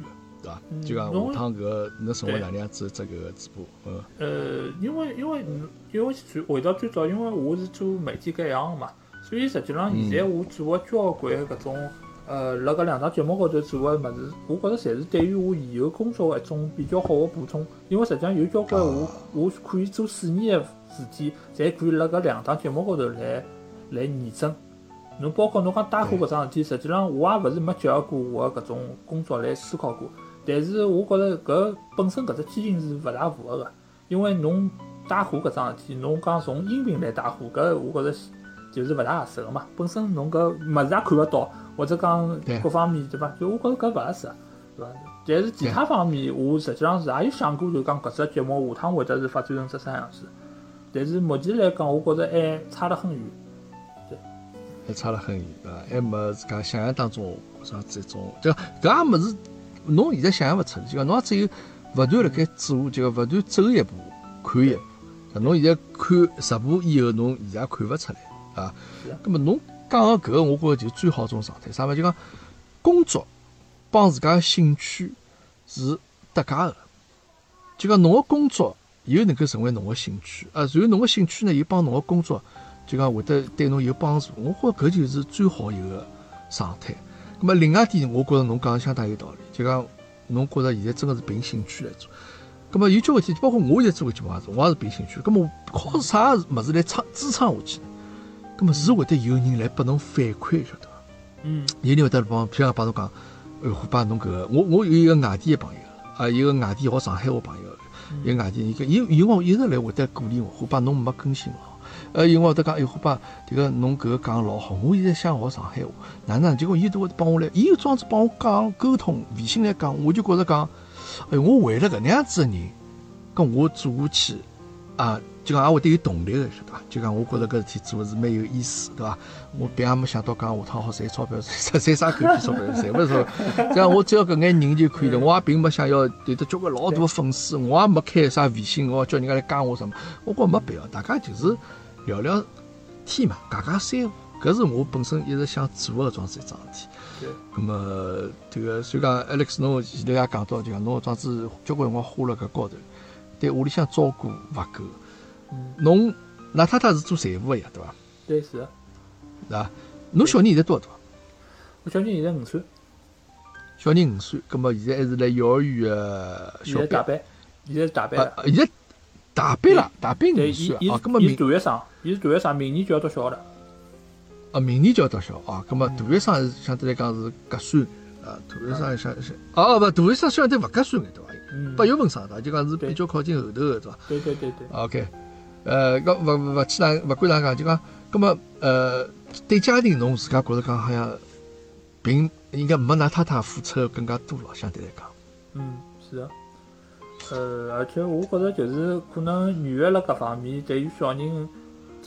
对伐？嗯就讲下趟搿侬成为对哪能样子只搿个直播？嗯呃，因为因为因为最回到最早，因为我是做媒体搿一行个嘛，所以实际上现在我做个交关搿种呃，辣搿两档节目高头做个物事，我觉着侪是对于我以后工作个一种比较好个补充。因为实际上有交关我我可以做四年个事体，侪可以辣搿两档节目高头来来验证。侬包括侬讲带货搿桩事体，实际上我也勿是没结合过我搿种工作来思考过。但是我觉着搿本身搿只天性是勿大符合个，因为侬带货搿桩事体，侬讲从音频来带货，搿我觉着就是勿大合适个嘛。本身侬搿物事也看勿到，或者讲各方面对伐？就我觉着搿勿合适，对伐？但是其他方面，我实际上是也有想过，就讲搿只节目下趟会得是发展成只啥样子。但是目前来讲，我觉着还差得很远。还差了很远，对伐？还没自家想象当中啥这种，就搿也物事，侬现在想象勿出来，就讲侬也只有勿断辣盖做，就讲勿断走一步看一步。啊侬现在看十步以后，侬现在也看勿出来啊是啊。葛么侬讲个搿个，我觉着就最好一种状态，啥物事就讲工作帮自家个兴趣是搭界个，就讲侬个工作又能够成为侬个兴趣，啊，然后侬个兴趣呢又帮侬个工作就讲会得对侬有帮助，我觉着搿就是最好一个状态。咁么另外一点，我觉着侬讲得相当有道理，就讲侬觉着现在真个是凭兴趣来做。咁么有交关事体，包括我现在做个节目也是，我也是凭兴趣。咁么我靠啥物事来撑支撑下去呢？咁么是会得有人来拨侬反馈，晓得伐？嗯有人会得帮，譬如讲帮侬讲，哎，虎爸侬搿个，我我有一个外地的朋友，啊，有个外地学上海话朋友，一个外地，伊个有有辰光一直来会得鼓励我，虎爸侬没更新哦。呃，有辰光会得讲，哎，伙伴，迭个侬搿个讲老好，我现在想学上海话，哪能？结果伊都会帮我来，伊有装子帮我讲沟通，微信来讲，我就觉着讲，哎，我为了搿能样子的人，跟我做下去，啊，就讲也会得有动力个，晓得伐？就讲我觉着搿事体做是蛮有意思，对伐？我并也没想到讲下趟好赚钞票，赚赚啥狗屁钞票，赚勿着。这样我只要搿眼人就可以了，我也并没想要有得交关老大的粉丝，我也没开啥微信，我叫人家来加我什么，我觉着没必要，大家就是聊聊天嘛，讲讲三胡，搿是我本身一直想做的桩子一桩事体。对。咁么这个所以讲，Alex 侬前头也讲到，就讲侬搿桩子交关辰光花辣搿高头，对屋里向照顾勿够。嗯，侬㑚太太是做财务个呀，对伐？对是个。是伐？侬小人现在多少大？我小人现在五岁，小人五岁，葛么现在还是辣幼儿园个小班。现在大班，现在大班了。啊，现在大班了，大班对，五岁啊。葛么明大学生，伊是大学生，明年就要读小学了。啊，明年就要读小啊。葛么大学生是相对来讲是隔算啊，大学生相相哦哦勿，大学生相对勿隔算眼对伐？嗯，八月份上的，就讲是比较靠近后头个对伐？对对对对，OK，呃，搿勿勿勿去哪勿管哪讲，就讲，葛么呃，对家庭侬自家觉着讲好像，并应该没㑚太太付出的更加多了，相对来讲。嗯，是的。呃，而且我觉着就是可能女的辣搿方面对于小人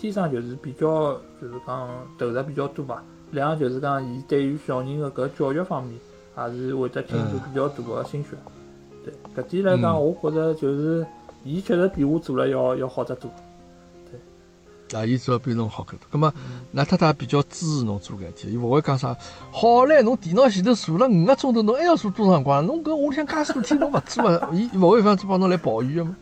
天生就是比较就是讲投入比较多吧。两个就是讲伊对于小人的搿教育方面也是会得倾注比较大的心血。对，搿点来讲，嗯我觉着就是伊确实比我做了要要好得多。啊，伊只要比侬好搿多。葛么，㑚太太比较支持侬做搿事体，伊勿会讲啥。好嘞，侬电脑前头坐了五个钟头，侬还要坐多长辰光？侬搿屋里向介许多天侬勿做啊？伊勿会搿样子帮侬来抱怨个吗？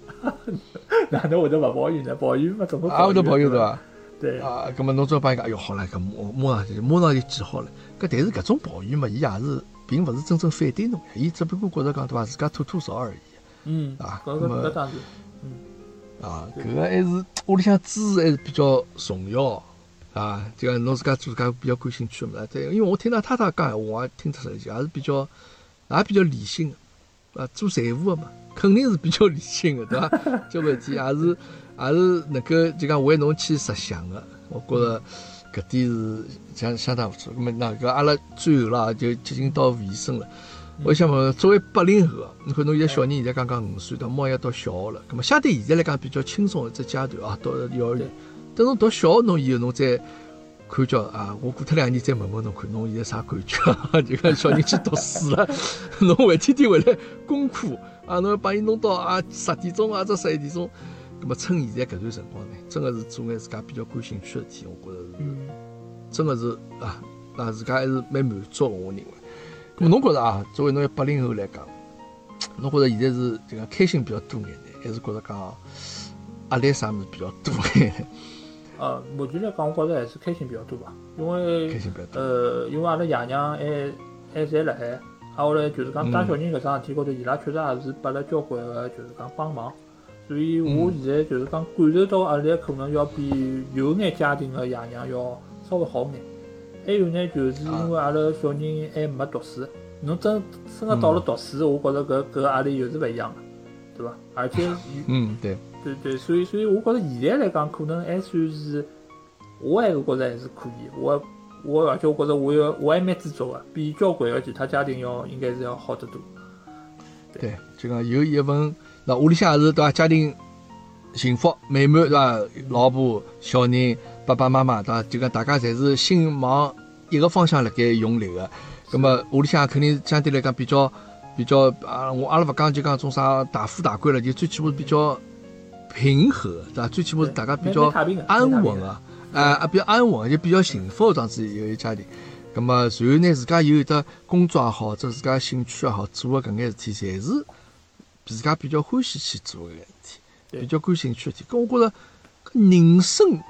哪能会得勿抱怨呢？抱怨嘛，怎么啊，会得抱怨对伐？对，啊，葛么侬只要帮伊讲，哎哟，好了，搿马马上就马上就记好了。搿但是搿种抱怨嘛，伊也是并勿是真正反对侬呀，伊只不过觉着讲对伐，自家吐吐槽而已。嗯，啊搿那么搿搿当然，啊，对搿个还是屋里向支持还是比较重要啊。就讲侬自家做自家比较感兴趣的嘛，对，因为我听到太太讲闲话，我也听出来，也是比较也比较理性的啊。做财务的嘛，肯定是比较理性的，对伐？交关事体也是也是能够就讲为侬去设想的。我觉着搿点是相相当不错。那么那搿阿拉最后啦，就接近到尾声了。我想问，作为八零后啊，你看侬现在小人现在刚刚五岁，到马上要到小学了，那么相对现在来讲比较轻松的只阶段啊，到了幼儿园。等侬读小学侬以后，侬再看叫啊，我过脱两年再问问侬看，侬现在啥感觉啊？就讲小人去读书了，侬回天天回来功课啊，侬要帮伊弄到啊十点钟啊，或者十一点钟，那么趁现在搿段辰光呢，真个是做眼自家比较感兴趣的事体，我觉着是。嗯，真个是啊，那自家还是蛮满足的，我认为。那么侬觉着啊，作为侬一八零后来讲，侬觉着现在是就讲开心比较多眼呢，还是觉着讲压力啥物事比较多眼呢？呃，目前来讲，我觉着还是开心比较多吧，因为开心比较多。呃，因为阿拉爷娘还还侪辣海，啊，后来就是讲带小人搿桩事体高头，伊拉确实也是拨了交关个就是讲帮忙，所以我现在就是讲感受到压力可能要比有眼家庭个爷娘要稍微好眼。还有呢，就是因为阿拉小人还没读书，侬真真个到了读书，我觉着搿搿压力又是勿一样的，对伐？而且，嗯，对，对对，所以所以我觉着现在来讲，可能还算是，我还是觉着还是可以。我我而且我觉着我要我还蛮知足个，比交关个其他家庭要应该是要好得多。对，就讲有一份，那屋里向也是对伐？家庭幸福美满对伐？老婆、小人、爸爸妈妈对伐？就讲大家侪是心往一个方向辣盖用力个。咁么屋里向肯定相对来讲比较比较啊，我阿拉勿讲就讲种啥大富大贵了，就最起码比较平和对伐？最起码是大家比较安稳个，啊啊比较安稳，就比较幸福这样子一个家庭。咁么，随后呢，自家有一得工作也好，或者自家兴趣也好，做个搿眼事体，侪是自家比较欢喜去做个眼事体，比较感兴趣个事体。搿我觉着，搿人生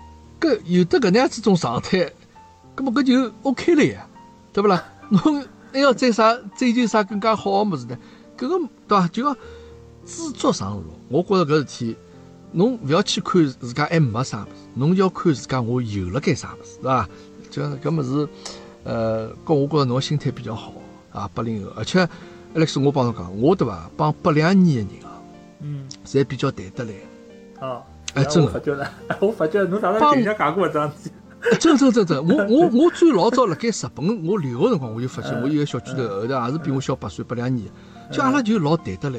搿有的搿能样子种状态，搿么搿就 OK 了呀，对勿啦？侬还要再啥追求啥更加好个物事呢？搿个对伐？就讲知足常乐。我觉着搿事体，侬勿要去看自家还没啥物事，侬要看自家我有了该啥物事，对伐？就讲搿物事。呃，搿我觉着侬心态比较好啊，八零后，而且 Alex，我帮侬讲，我对伐，帮八两年个人啊，嗯侪比较谈得来，哦，哎真的我发觉了，我发觉侬哪能帮人家讲过搿桩事体？真真真真，我我我最老早辣盖日本我留学辰光，我就发现嗯我有个小区头后头也是比我小八岁，八两年的，就阿拉就老谈得来。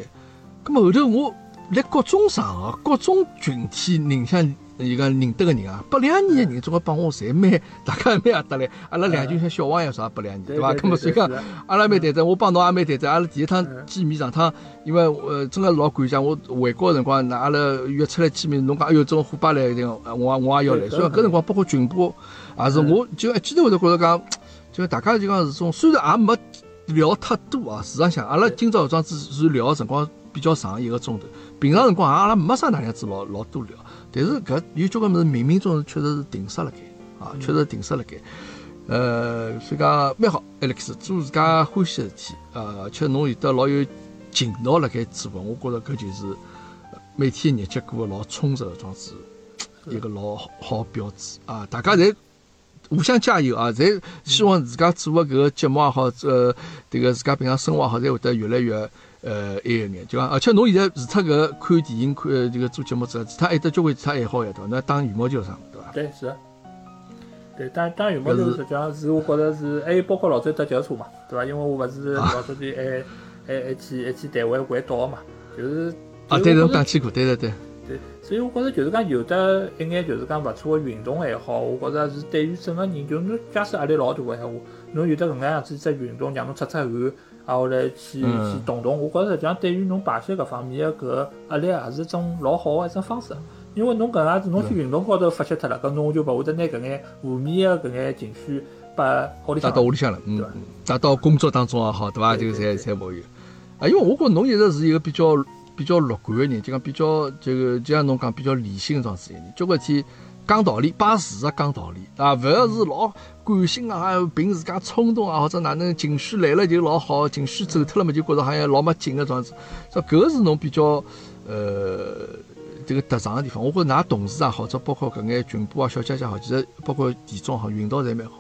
咁么后头我辣各种场合、各种群体人向伊个认得个人啊，八两年个人总归帮我侪蛮，大家蛮合得来。阿拉两群像小王一样啥八两年，对伐？对咁么所以讲，阿拉蛮谈得，我帮侬也蛮谈得。阿拉第一趟嗯见面上趟，因为呃真个老感谢，我回国个辰光，那阿拉约出来见面，侬讲哎哟，这种虎爸来一定，呃我也我也要来。所以讲搿辰光包括群播，也是我就一记头会得觉着讲，就大家就讲是种虽然也没聊太多啊，事实上，阿拉今朝搿桩子是聊个辰光比较长，一个钟头。平常辰光阿拉没啥哪样子老老多聊，但是搿有交关物事冥冥中确实是定杀辣盖啊，确实定杀辣盖。呃，所以讲蛮好，Alex 做自家欢喜个事体，呃，而且侬有得老有劲道辣盖做个，我觉着搿就是呃每天日脚过得老充实个桩子，一个老好好标志啊！大家侪互相加油啊！侪希望自家做个搿个节目也好，呃，迭个自家平常生活也好，侪会得越来越呃埃个眼，就讲，而且侬现在除脱搿看电影、看呃这个做节目之外，其他还有得交关其他爱好呀，对伐？侬还打羽毛球啥，对伐？对，是的。对，打打羽毛球实际上是我觉着是，还有包括老早搭脚踏车嘛，对伐？因为我勿是啊老早就还还还去还去台湾环岛嘛，就是啊，对，侬讲去过，对对对，对，所以我觉着就是讲有的一眼就是讲勿错个运动爱好，我觉着是对于整个人，就侬假使压力老大个闲话，侬有得搿能样子一只运动，让侬出出汗，啊后来去嗯去动动，我觉着实际上对于侬排泄搿方面个搿压力也是一种老好个一种方式。因为侬搿能样子，侬去运动高头发泄脱了，搿侬就勿会得拿搿眼负面个搿眼情绪把屋里带到屋里向了，嗯带到工作当中也好，对伐？就侪侪勿有。啊，因为我觉着侬一直是一个比较比较乐观个人，就讲比较这个，就像侬讲比较理性这样子个人，交关事体讲道理，摆事实讲道理，啊，勿要是老感性啊，凭自家冲动啊，或者哪能情绪来了就老好，情绪走脱了嘛，就觉着好像老没劲个这样子。这搿个是侬比较呃。这个特长个地方，我觉着㑚同事也好者包括搿眼群播啊、小姐姐好，其实包括田总好，运道侪蛮好，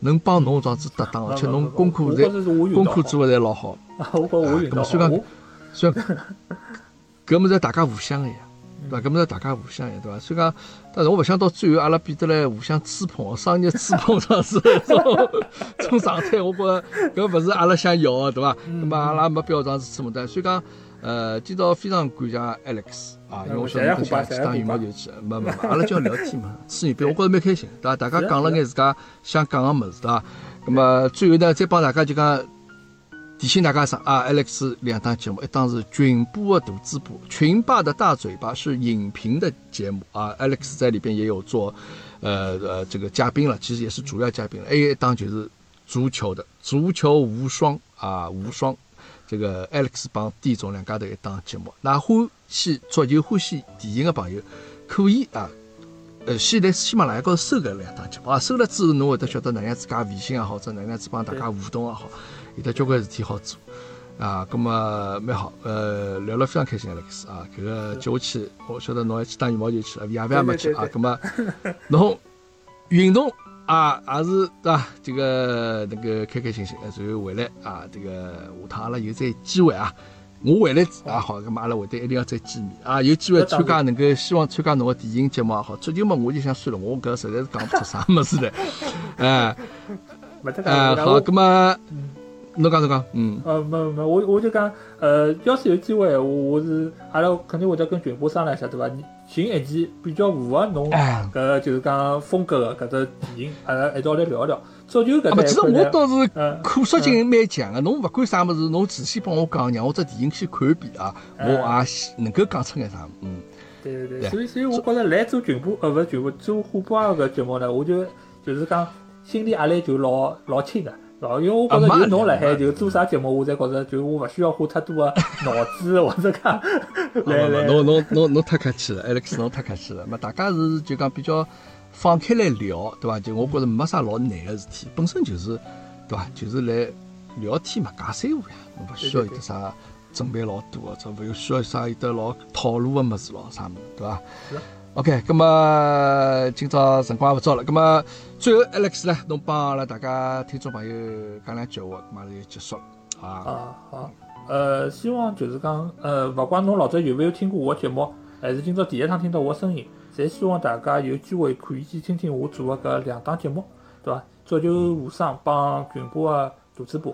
能帮侬这样子搭档，而且侬功课侪功课做个侪老好。啊，我觉着我运道好，咁虽然我虽然搿物事大家互相个呀，对伐？搿物事大家互相个，对伐？所以讲，但是我勿想到最后阿拉变得来互相吹捧，商业吹捧上是种种状态，我觉着搿勿是阿拉想要个，对伐？嗯咁么阿拉没必要这样子吹捧的。所以讲，呃，今朝非常感谢 Alex 啊，因为我晓得侬想去打羽毛球去，没没没，阿拉就要聊天嘛，吹牛逼，我觉着蛮开心，对伐？大家讲了眼自家想讲个物事，对伐？咁么最后呢，再帮大家就讲。提醒大家声啊？Alex 两档节目，一档是群播的独自播，群霸的大嘴巴是影评的节目啊。Alex 在里边也有做，呃呃这个嘉宾了，其实也是主要嘉宾了。还有一档就是足球的，足球无双啊，无双。这个 Alex 帮 D 总两家头一档节目，那欢喜足球、欢喜电影的朋友可以啊。呃，先来喜马拉雅高头搜搿两档节目啊，搜了之后，侬会得晓得哪样子加微信也好，或者哪样子帮大家互动也好，有得交关事体好做啊。咁么蛮好，呃，聊了非常开心，Alex 啊，搿个接下去，我晓得侬还去打羽毛球去了，夜饭也没去啊。咁么侬运动啊，也是对伐？这个能够开开心心，然后回来啊，这个下趟阿拉有再机会啊。我回来也好，咁么阿拉会得一定要再见面啊！有机会参加，能够希望参加侬个电影节目也好。足球嘛，我就想算了，我搿实在是讲不出啥物事来，哎，哎，好，咁么，侬讲侬讲，嗯，呃，没没，我我就讲，呃，要是有机会，我我是阿拉肯定会得跟群播商量一下，对伐？寻一期比较符合侬搿就是讲风格个搿只电影，阿拉一道来聊一聊。足球搿其实我倒是可塑性蛮强个，侬勿管啥物事，侬仔细帮我讲，让我只电影先看一遍啊，我也能够讲出眼啥，嗯。对对对，所以所以我觉着来做群播，呃，勿是群播，做虎爸搿节目呢，我就就是讲心理压力就老老轻个，因为我觉着有侬辣海，就做啥节目，我才觉着就我勿需要花太多个脑子，或者讲。来来，侬侬侬侬太客气了，Alex，侬太客气了。嘛，大家是就讲比较。放开来聊，对伐？就我觉着没啥老难个事体，本身就是，对伐？就是来聊天嘛，尬三胡呀，侬勿需要有得啥准备老多个，这勿有需要啥有得老套路个么子咯，啥物事，对伐？OK，咁么今朝辰光也勿早了，咁么最后 Alex 呢，侬帮阿拉大家听众朋友讲两句话，马上就结束了，啊。啊好，呃，希望就是讲，呃，勿管侬老早有没有听过我节目，还是今朝第一趟听到我声音。侪希望大家有机会可以去听听我做个搿两档节目，对伐？足球无双帮群播个大主播，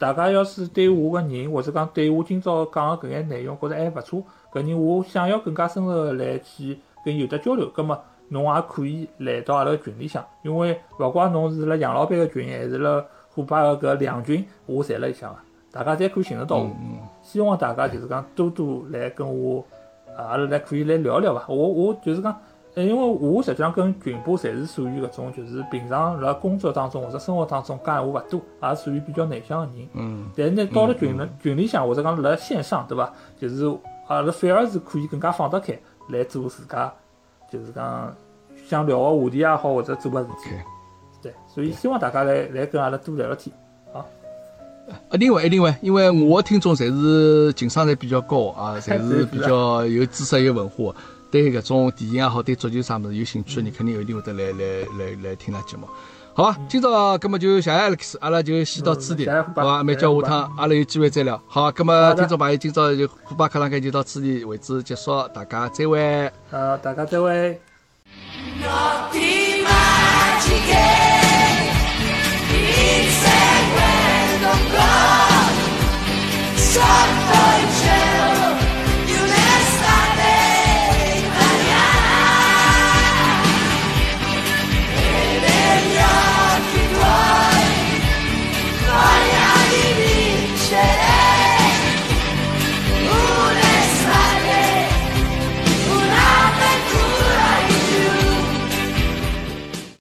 大家要是对我个人或者讲对我今朝讲个搿眼内容觉着还勿错，搿人我想要更加深入个来去跟有得交流，葛末侬也可以来到阿拉个群里向，因为勿怪侬是辣杨老板个群还是辣虎爸个搿两群，我侪辣里向个，大家侪可以寻得到我。希望大家就是讲多多来跟我。阿拉来可以来聊聊伐？我我就是讲，因为我实际上跟群播侪是属于搿种，就是平常辣工作当中或者生活当中讲闲话勿多，也属于比较内向个人。嗯。但是呢，到了群里群里向或者讲辣线上，对伐？就是阿拉反而是可以更加放得开来做自家，就是讲想聊个话题也好，或者做个事体。对，所以希望大家来来跟阿拉多聊聊天。一定会，一定会，因为我的听众侪是情商侪比较高啊，侪是比较有知识、有文化，对搿种电影也好，对足球啥物事有兴趣的人，肯定一定会得来来来来听㑚节目。好，今朝搿么就谢谢 Alex，阿拉就先到此地，好吧，没叫下趟，阿拉有机会再聊。好，搿么听众朋友，今朝就虎爸克堂间就到此地为止结束，大家再会。好，大家再会。